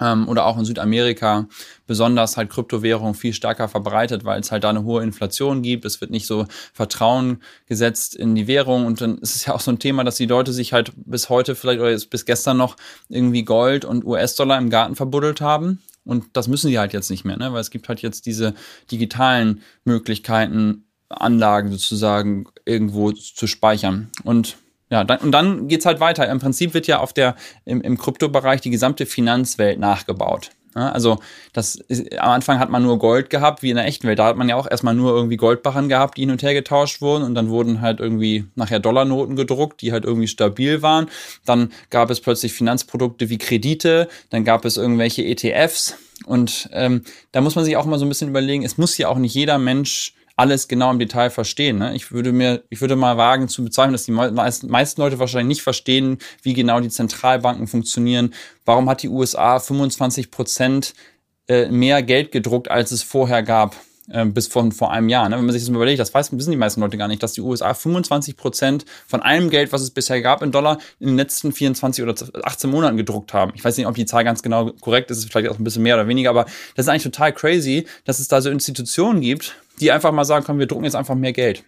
ähm, oder auch in Südamerika besonders halt Kryptowährung viel stärker verbreitet, weil es halt da eine hohe Inflation gibt. Es wird nicht so Vertrauen gesetzt in die Währung und dann ist es ja auch so ein Thema, dass die Leute sich halt bis heute vielleicht oder jetzt bis gestern noch irgendwie Gold und US-Dollar im Garten verbuddelt haben. Und das müssen sie halt jetzt nicht mehr, ne? weil es gibt halt jetzt diese digitalen Möglichkeiten, Anlagen sozusagen irgendwo zu speichern. Und ja, dann, und dann geht's halt weiter. Im Prinzip wird ja auf der, im, im Kryptobereich die gesamte Finanzwelt nachgebaut. Ja, also das ist, am Anfang hat man nur Gold gehabt, wie in der echten Welt. Da hat man ja auch erstmal nur irgendwie Goldbarren gehabt, die hin und her getauscht wurden und dann wurden halt irgendwie nachher Dollarnoten gedruckt, die halt irgendwie stabil waren. Dann gab es plötzlich Finanzprodukte wie Kredite, dann gab es irgendwelche ETFs und ähm, da muss man sich auch mal so ein bisschen überlegen, es muss ja auch nicht jeder Mensch alles genau im Detail verstehen. Ne? Ich würde mir, ich würde mal wagen zu bezeichnen, dass die meisten, Leute wahrscheinlich nicht verstehen, wie genau die Zentralbanken funktionieren. Warum hat die USA 25 Prozent äh, mehr Geld gedruckt, als es vorher gab? äh, bis von vor einem Jahr. Ne? Wenn man sich das mal überlegt, das weiß, wissen die meisten Leute gar nicht, dass die USA 25 Prozent von allem Geld, was es bisher gab in Dollar, in den letzten 24 oder 18 Monaten gedruckt haben. Ich weiß nicht, ob die Zahl ganz genau korrekt ist, vielleicht auch ein bisschen mehr oder weniger, aber das ist eigentlich total crazy, dass es da so Institutionen gibt, die einfach mal sagen, komm, wir drucken jetzt einfach mehr Geld.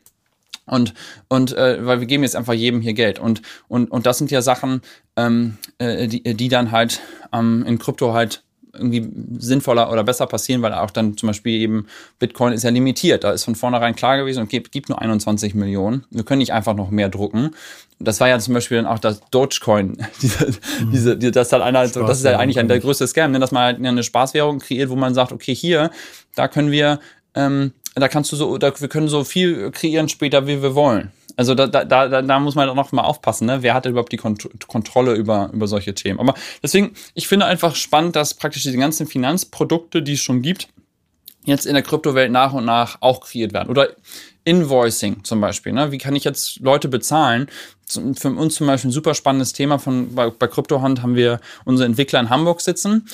Und, und äh, weil wir geben jetzt einfach jedem hier Geld. Und, und, und das sind ja Sachen, ähm, äh, die, die dann halt ähm, in Krypto halt irgendwie sinnvoller oder besser passieren, weil auch dann zum Beispiel eben Bitcoin ist ja limitiert. Da ist von vornherein klar gewesen und gibt, gibt nur 21 Millionen. Wir können nicht einfach noch mehr drucken. Das war ja zum Beispiel dann auch das Dogecoin. *laughs* diese, mhm. diese, die, das, ist halt einer, das ist ja eigentlich ein, der größte Scam, ne? dass man halt eine Spaßwährung kreiert, wo man sagt, okay, hier, da können wir, ähm, da kannst du so, da, wir können so viel kreieren später, wie wir wollen. Also da, da, da, da muss man auch noch mal aufpassen, ne? wer hat überhaupt die Kont Kontrolle über, über solche Themen. Aber deswegen, ich finde einfach spannend, dass praktisch diese ganzen Finanzprodukte, die es schon gibt, jetzt in der Kryptowelt nach und nach auch kreiert werden. Oder Invoicing zum Beispiel. Ne? Wie kann ich jetzt Leute bezahlen? Für uns zum Beispiel ein super spannendes Thema von bei, bei CryptoHand haben wir unsere Entwickler in Hamburg sitzen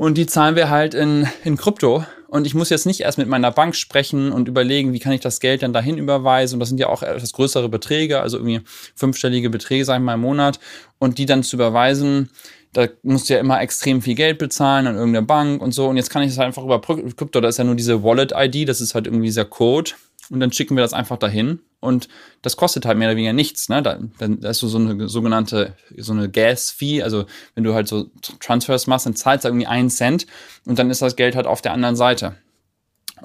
und die zahlen wir halt in, in Krypto und ich muss jetzt nicht erst mit meiner Bank sprechen und überlegen, wie kann ich das Geld dann dahin überweisen. Und das sind ja auch etwas größere Beträge, also irgendwie fünfstellige Beträge, sagen wir mal, im Monat. Und die dann zu überweisen, da musst du ja immer extrem viel Geld bezahlen an irgendeine Bank und so. Und jetzt kann ich das halt einfach über Krypto, da ist ja nur diese Wallet-ID, das ist halt irgendwie dieser Code. Und dann schicken wir das einfach dahin. Und das kostet halt mehr oder weniger nichts. Ne? Da, dann ist so eine sogenannte, so eine Gas-Fee. Also wenn du halt so Transfers machst, dann zahlst du irgendwie einen Cent und dann ist das Geld halt auf der anderen Seite.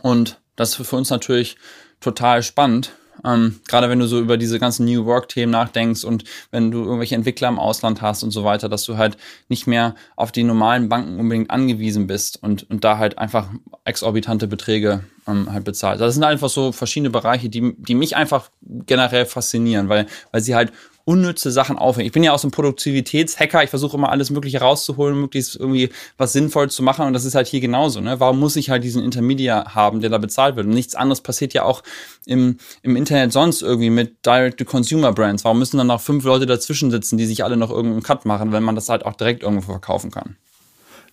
Und das ist für uns natürlich total spannend, ähm, Gerade wenn du so über diese ganzen New Work-Themen nachdenkst und wenn du irgendwelche Entwickler im Ausland hast und so weiter, dass du halt nicht mehr auf die normalen Banken unbedingt angewiesen bist und, und da halt einfach exorbitante Beträge ähm, halt bezahlt. Das sind einfach so verschiedene Bereiche, die, die mich einfach generell faszinieren, weil, weil sie halt unnütze Sachen aufhängen. Ich bin ja auch so ein Produktivitätshacker. Ich versuche immer alles Mögliche rauszuholen, möglichst irgendwie was sinnvoll zu machen. Und das ist halt hier genauso. Ne? Warum muss ich halt diesen Intermediär haben, der da bezahlt wird? Und nichts anderes passiert ja auch im, im Internet sonst irgendwie mit Direct-to-Consumer-Brands. Warum müssen dann noch fünf Leute dazwischen sitzen, die sich alle noch irgendeinen Cut machen, wenn man das halt auch direkt irgendwo verkaufen kann?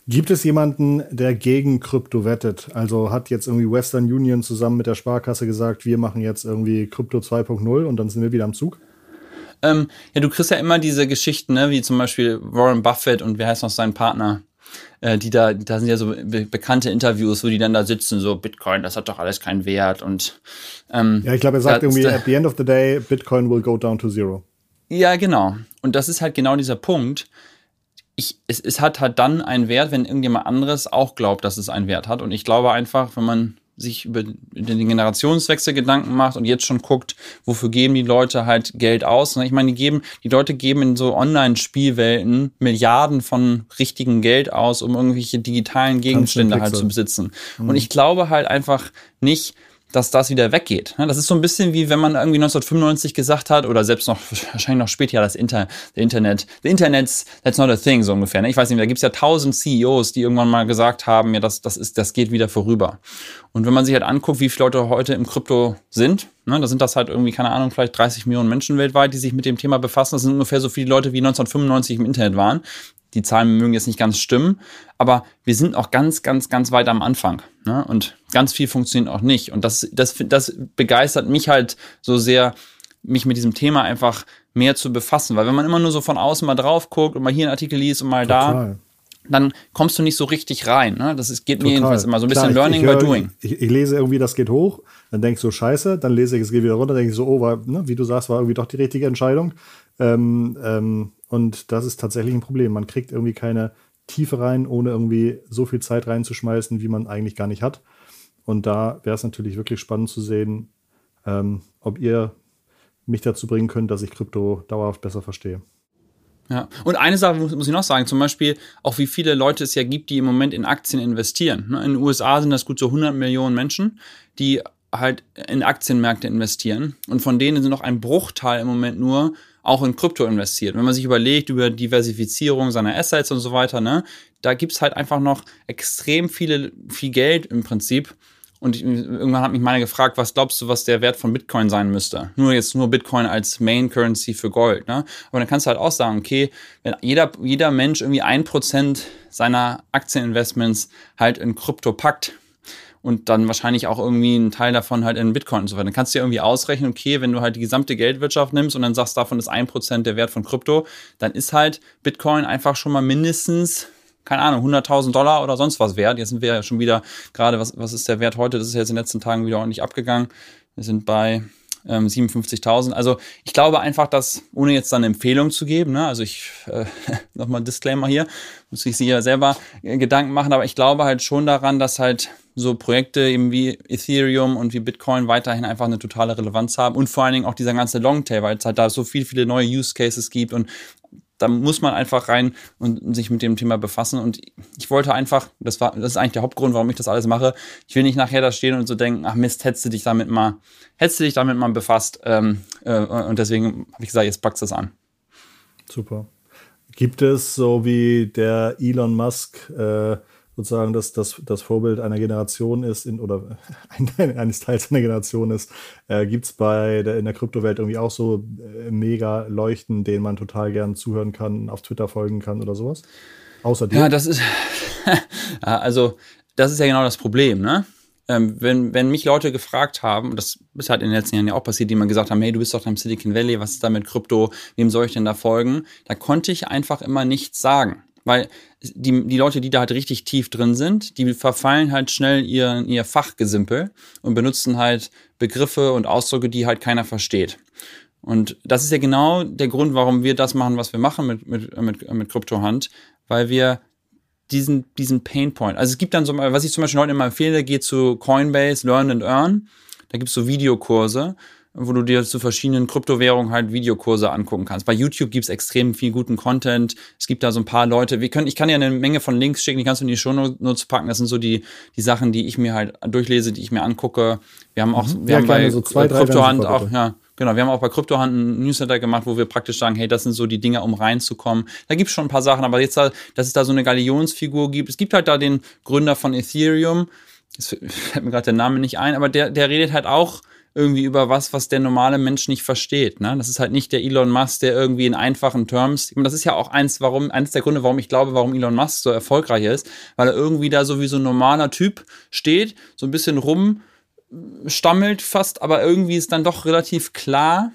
Gibt es jemanden, der gegen Krypto wettet? Also hat jetzt irgendwie Western Union zusammen mit der Sparkasse gesagt, wir machen jetzt irgendwie Krypto 2.0 und dann sind wir wieder am Zug? Ähm, ja, du kriegst ja immer diese Geschichten, ne, wie zum Beispiel Warren Buffett und wer heißt noch sein Partner? Äh, die da, da sind ja so be bekannte Interviews, wo die dann da sitzen, so Bitcoin, das hat doch alles keinen Wert und ähm, Ja, ich glaube, er sagt irgendwie, at the end of the day, Bitcoin will go down to zero. Ja, genau. Und das ist halt genau dieser Punkt. Ich, es, es hat halt dann einen Wert, wenn irgendjemand anderes auch glaubt, dass es einen Wert hat. Und ich glaube einfach, wenn man sich über den Generationswechsel Gedanken macht und jetzt schon guckt, wofür geben die Leute halt Geld aus. Ich meine, die geben, die Leute geben in so Online-Spielwelten Milliarden von richtigem Geld aus, um irgendwelche digitalen Gegenstände halt zu besitzen. Mhm. Und ich glaube halt einfach nicht, dass das wieder weggeht. Das ist so ein bisschen wie wenn man irgendwie 1995 gesagt hat oder selbst noch wahrscheinlich noch später ja das Inter Internet, the Internet's that's not a thing so ungefähr. Ne? Ich weiß nicht, da gibt es ja tausend CEOs, die irgendwann mal gesagt haben, ja das das ist das geht wieder vorüber. Und wenn man sich halt anguckt, wie viele Leute heute im Krypto sind, ne, da sind das halt irgendwie keine Ahnung vielleicht 30 Millionen Menschen weltweit, die sich mit dem Thema befassen. Das sind ungefähr so viele Leute wie 1995 im Internet waren. Die Zahlen mögen jetzt nicht ganz stimmen, aber wir sind auch ganz, ganz, ganz weit am Anfang. Ne? Und ganz viel funktioniert auch nicht. Und das, das, das begeistert mich halt so sehr, mich mit diesem Thema einfach mehr zu befassen. Weil wenn man immer nur so von außen mal drauf guckt und mal hier einen Artikel liest und mal Total. da, dann kommst du nicht so richtig rein. Ne? Das ist, geht Total. mir jedenfalls immer so ein bisschen Klar, Learning ich, ich by Doing. Ich, ich, lese irgendwie, das geht hoch, dann denkst du, scheiße, dann lese ich, es geht wieder runter, denke ich so, oh, war, ne, wie du sagst, war irgendwie doch die richtige Entscheidung. Ähm, ähm, und das ist tatsächlich ein Problem. Man kriegt irgendwie keine Tiefe rein, ohne irgendwie so viel Zeit reinzuschmeißen, wie man eigentlich gar nicht hat. Und da wäre es natürlich wirklich spannend zu sehen, ähm, ob ihr mich dazu bringen könnt, dass ich Krypto dauerhaft besser verstehe. Ja, und eine Sache muss, ich noch sagen, zum Beispiel auch wie viele Leute es ja gibt, die im Moment in Aktien investieren. Ne, in den USA sind das gut so 100 Millionen Menschen, die halt in Aktienmärkte investieren. Und von denen sind noch ein Bruchteil im Moment nur auch in Krypto investiert. Wenn man sich überlegt über Diversifizierung seiner Assets und so weiter, ne, da gibt's halt einfach noch extrem viele, viel Geld im Prinzip. Und irgendwann hat mich meine gefragt, was glaubst du, was der Wert von Bitcoin sein müsste? Nur jetzt nur Bitcoin als Main Currency für Gold, ne? Aber dann kannst du halt auch sagen, okay, wenn jeder, jeder Mensch irgendwie ein Prozent seiner Aktieninvestments halt in Krypto packt, und dann wahrscheinlich auch irgendwie einen Teil davon halt in Bitcoin und so weiter. Dann kannst du dir irgendwie ausrechnen, okay, wenn du halt die gesamte Geldwirtschaft nimmst und dann sagst, davon ist ein Prozent der Wert von Krypto, dann ist halt Bitcoin einfach schon mal mindestens keine Ahnung, 100.000 Dollar oder sonst was wert. Jetzt sind wir ja schon wieder gerade, was, was ist der Wert heute? Das ist jetzt in den letzten Tagen wieder ordentlich abgegangen. Wir sind bei ähm, 57.000. Also ich glaube einfach, dass, ohne jetzt dann Empfehlung zu geben, ne, also ich, äh, *laughs* nochmal Disclaimer hier, muss ich sich ja selber äh, Gedanken machen, aber ich glaube halt schon daran, dass halt so Projekte eben wie Ethereum und wie Bitcoin weiterhin einfach eine totale Relevanz haben und vor allen Dingen auch dieser ganze Longtail, weil es halt da so viel, viele neue Use Cases gibt und da muss man einfach rein und sich mit dem Thema befassen. Und ich wollte einfach, das war, das ist eigentlich der Hauptgrund, warum ich das alles mache. Ich will nicht nachher da stehen und so denken, ach Mist, hättest du dich damit mal, hättest du dich damit mal befasst. Ähm, äh, und deswegen habe ich gesagt, jetzt packst du es an. Super. Gibt es so wie der Elon Musk äh, sozusagen das, das, das Vorbild einer Generation ist in, oder *laughs* ein, eines Teils einer Generation ist, äh, gibt es bei der, in der Kryptowelt irgendwie auch so äh, mega Leuchten, denen man total gern zuhören kann, auf Twitter folgen kann oder sowas? Außer dir. Ja, das ist, *laughs* also, das ist ja genau das Problem, ne? Ähm, wenn, wenn mich Leute gefragt haben, das ist halt in den letzten Jahren ja auch passiert, die mal gesagt haben, hey, du bist doch im Silicon Valley, was ist da mit Krypto, wem soll ich denn da folgen? Da konnte ich einfach immer nichts sagen. Weil die, die Leute, die da halt richtig tief drin sind, die verfallen halt schnell ihr, ihr Fachgesimpel und benutzen halt Begriffe und Ausdrücke, die halt keiner versteht. Und das ist ja genau der Grund, warum wir das machen, was wir machen mit, mit, mit, mit Kryptohand, weil wir diesen, diesen Painpoint, also es gibt dann so, was ich zum Beispiel heute immer empfehle, geht zu Coinbase, Learn and Earn. Da gibt's so Videokurse wo du dir zu verschiedenen Kryptowährungen halt Videokurse angucken kannst. Bei YouTube gibt's extrem viel guten Content. Es gibt da so ein paar Leute. Wir können, ich kann dir eine Menge von Links schicken, die kannst du in die Show Notes packen. Das sind so die, die Sachen, die ich mir halt durchlese, die ich mir angucke. Wir haben auch, mhm. wir ja, haben bei so zwei, Kryptohand auch, ja, Genau, wir haben auch bei Kryptohand einen Newsletter gemacht, wo wir praktisch sagen, hey, das sind so die Dinge, um reinzukommen. Da gibt's schon ein paar Sachen, aber jetzt, dass es da so eine Galionsfigur gibt. Es gibt halt da den Gründer von Ethereum. Es fällt mir gerade der Name nicht ein, aber der, der redet halt auch irgendwie über was, was der normale Mensch nicht versteht. Ne? Das ist halt nicht der Elon Musk, der irgendwie in einfachen Terms, das ist ja auch eins, warum, eins der Gründe, warum ich glaube, warum Elon Musk so erfolgreich ist, weil er irgendwie da so wie so ein normaler Typ steht, so ein bisschen rumstammelt fast, aber irgendwie ist dann doch relativ klar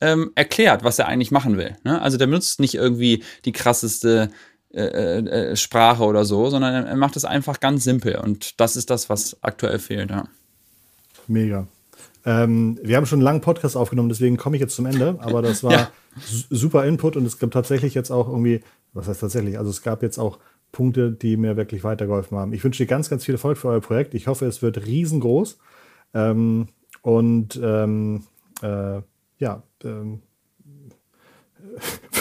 ähm, erklärt, was er eigentlich machen will. Ne? Also der benutzt nicht irgendwie die krasseste äh, äh, Sprache oder so, sondern er macht es einfach ganz simpel und das ist das, was aktuell fehlt. Ja. Mega. Ähm, wir haben schon einen langen Podcast aufgenommen, deswegen komme ich jetzt zum Ende. Aber das *laughs* war ja. super Input und es gibt tatsächlich jetzt auch irgendwie, was heißt tatsächlich? Also es gab jetzt auch Punkte, die mir wirklich weitergeholfen haben. Ich wünsche dir ganz, ganz viel Erfolg für euer Projekt. Ich hoffe, es wird riesengroß. Ähm, und ähm, äh, ja, ähm,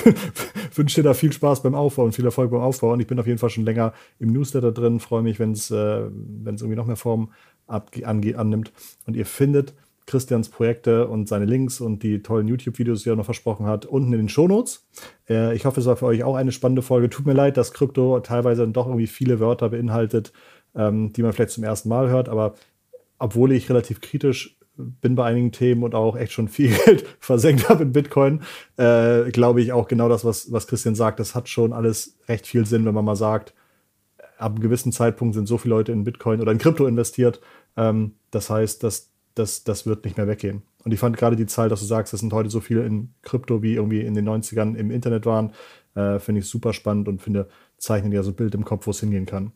*laughs* wünsche dir da viel Spaß beim Aufbau und viel Erfolg beim Aufbau. Und ich bin auf jeden Fall schon länger im Newsletter drin. Freue mich, wenn es äh, irgendwie noch mehr Form annimmt. Und ihr findet Christians Projekte und seine Links und die tollen YouTube-Videos, die er noch versprochen hat, unten in den Shownotes. Äh, ich hoffe, es war für euch auch eine spannende Folge. Tut mir leid, dass Krypto teilweise doch irgendwie viele Wörter beinhaltet, ähm, die man vielleicht zum ersten Mal hört, aber obwohl ich relativ kritisch bin bei einigen Themen und auch echt schon viel *laughs* Geld versenkt habe in Bitcoin, äh, glaube ich auch genau das, was, was Christian sagt. Das hat schon alles recht viel Sinn, wenn man mal sagt, ab einem gewissen Zeitpunkt sind so viele Leute in Bitcoin oder in Krypto investiert. Ähm, das heißt, dass das, das wird nicht mehr weggehen. Und ich fand gerade die Zahl, dass du sagst, es sind heute so viele in Krypto wie irgendwie in den 90ern im Internet waren, äh, finde ich super spannend und finde, zeichnen ja so ein Bild im Kopf, wo es hingehen kann.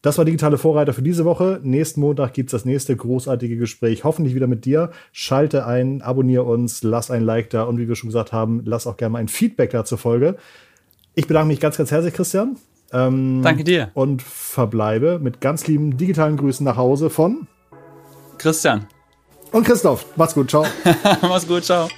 Das war digitale Vorreiter für diese Woche. Nächsten Montag gibt es das nächste großartige Gespräch, hoffentlich wieder mit dir. Schalte ein, abonniere uns, lass ein Like da und wie wir schon gesagt haben, lass auch gerne mal ein Feedback da zur Folge. Ich bedanke mich ganz, ganz herzlich, Christian. Ähm, Danke dir. Und verbleibe mit ganz lieben digitalen Grüßen nach Hause von Christian. Und Christoph. *laughs* Mach's gut, ciao. Mach's gut, ciao.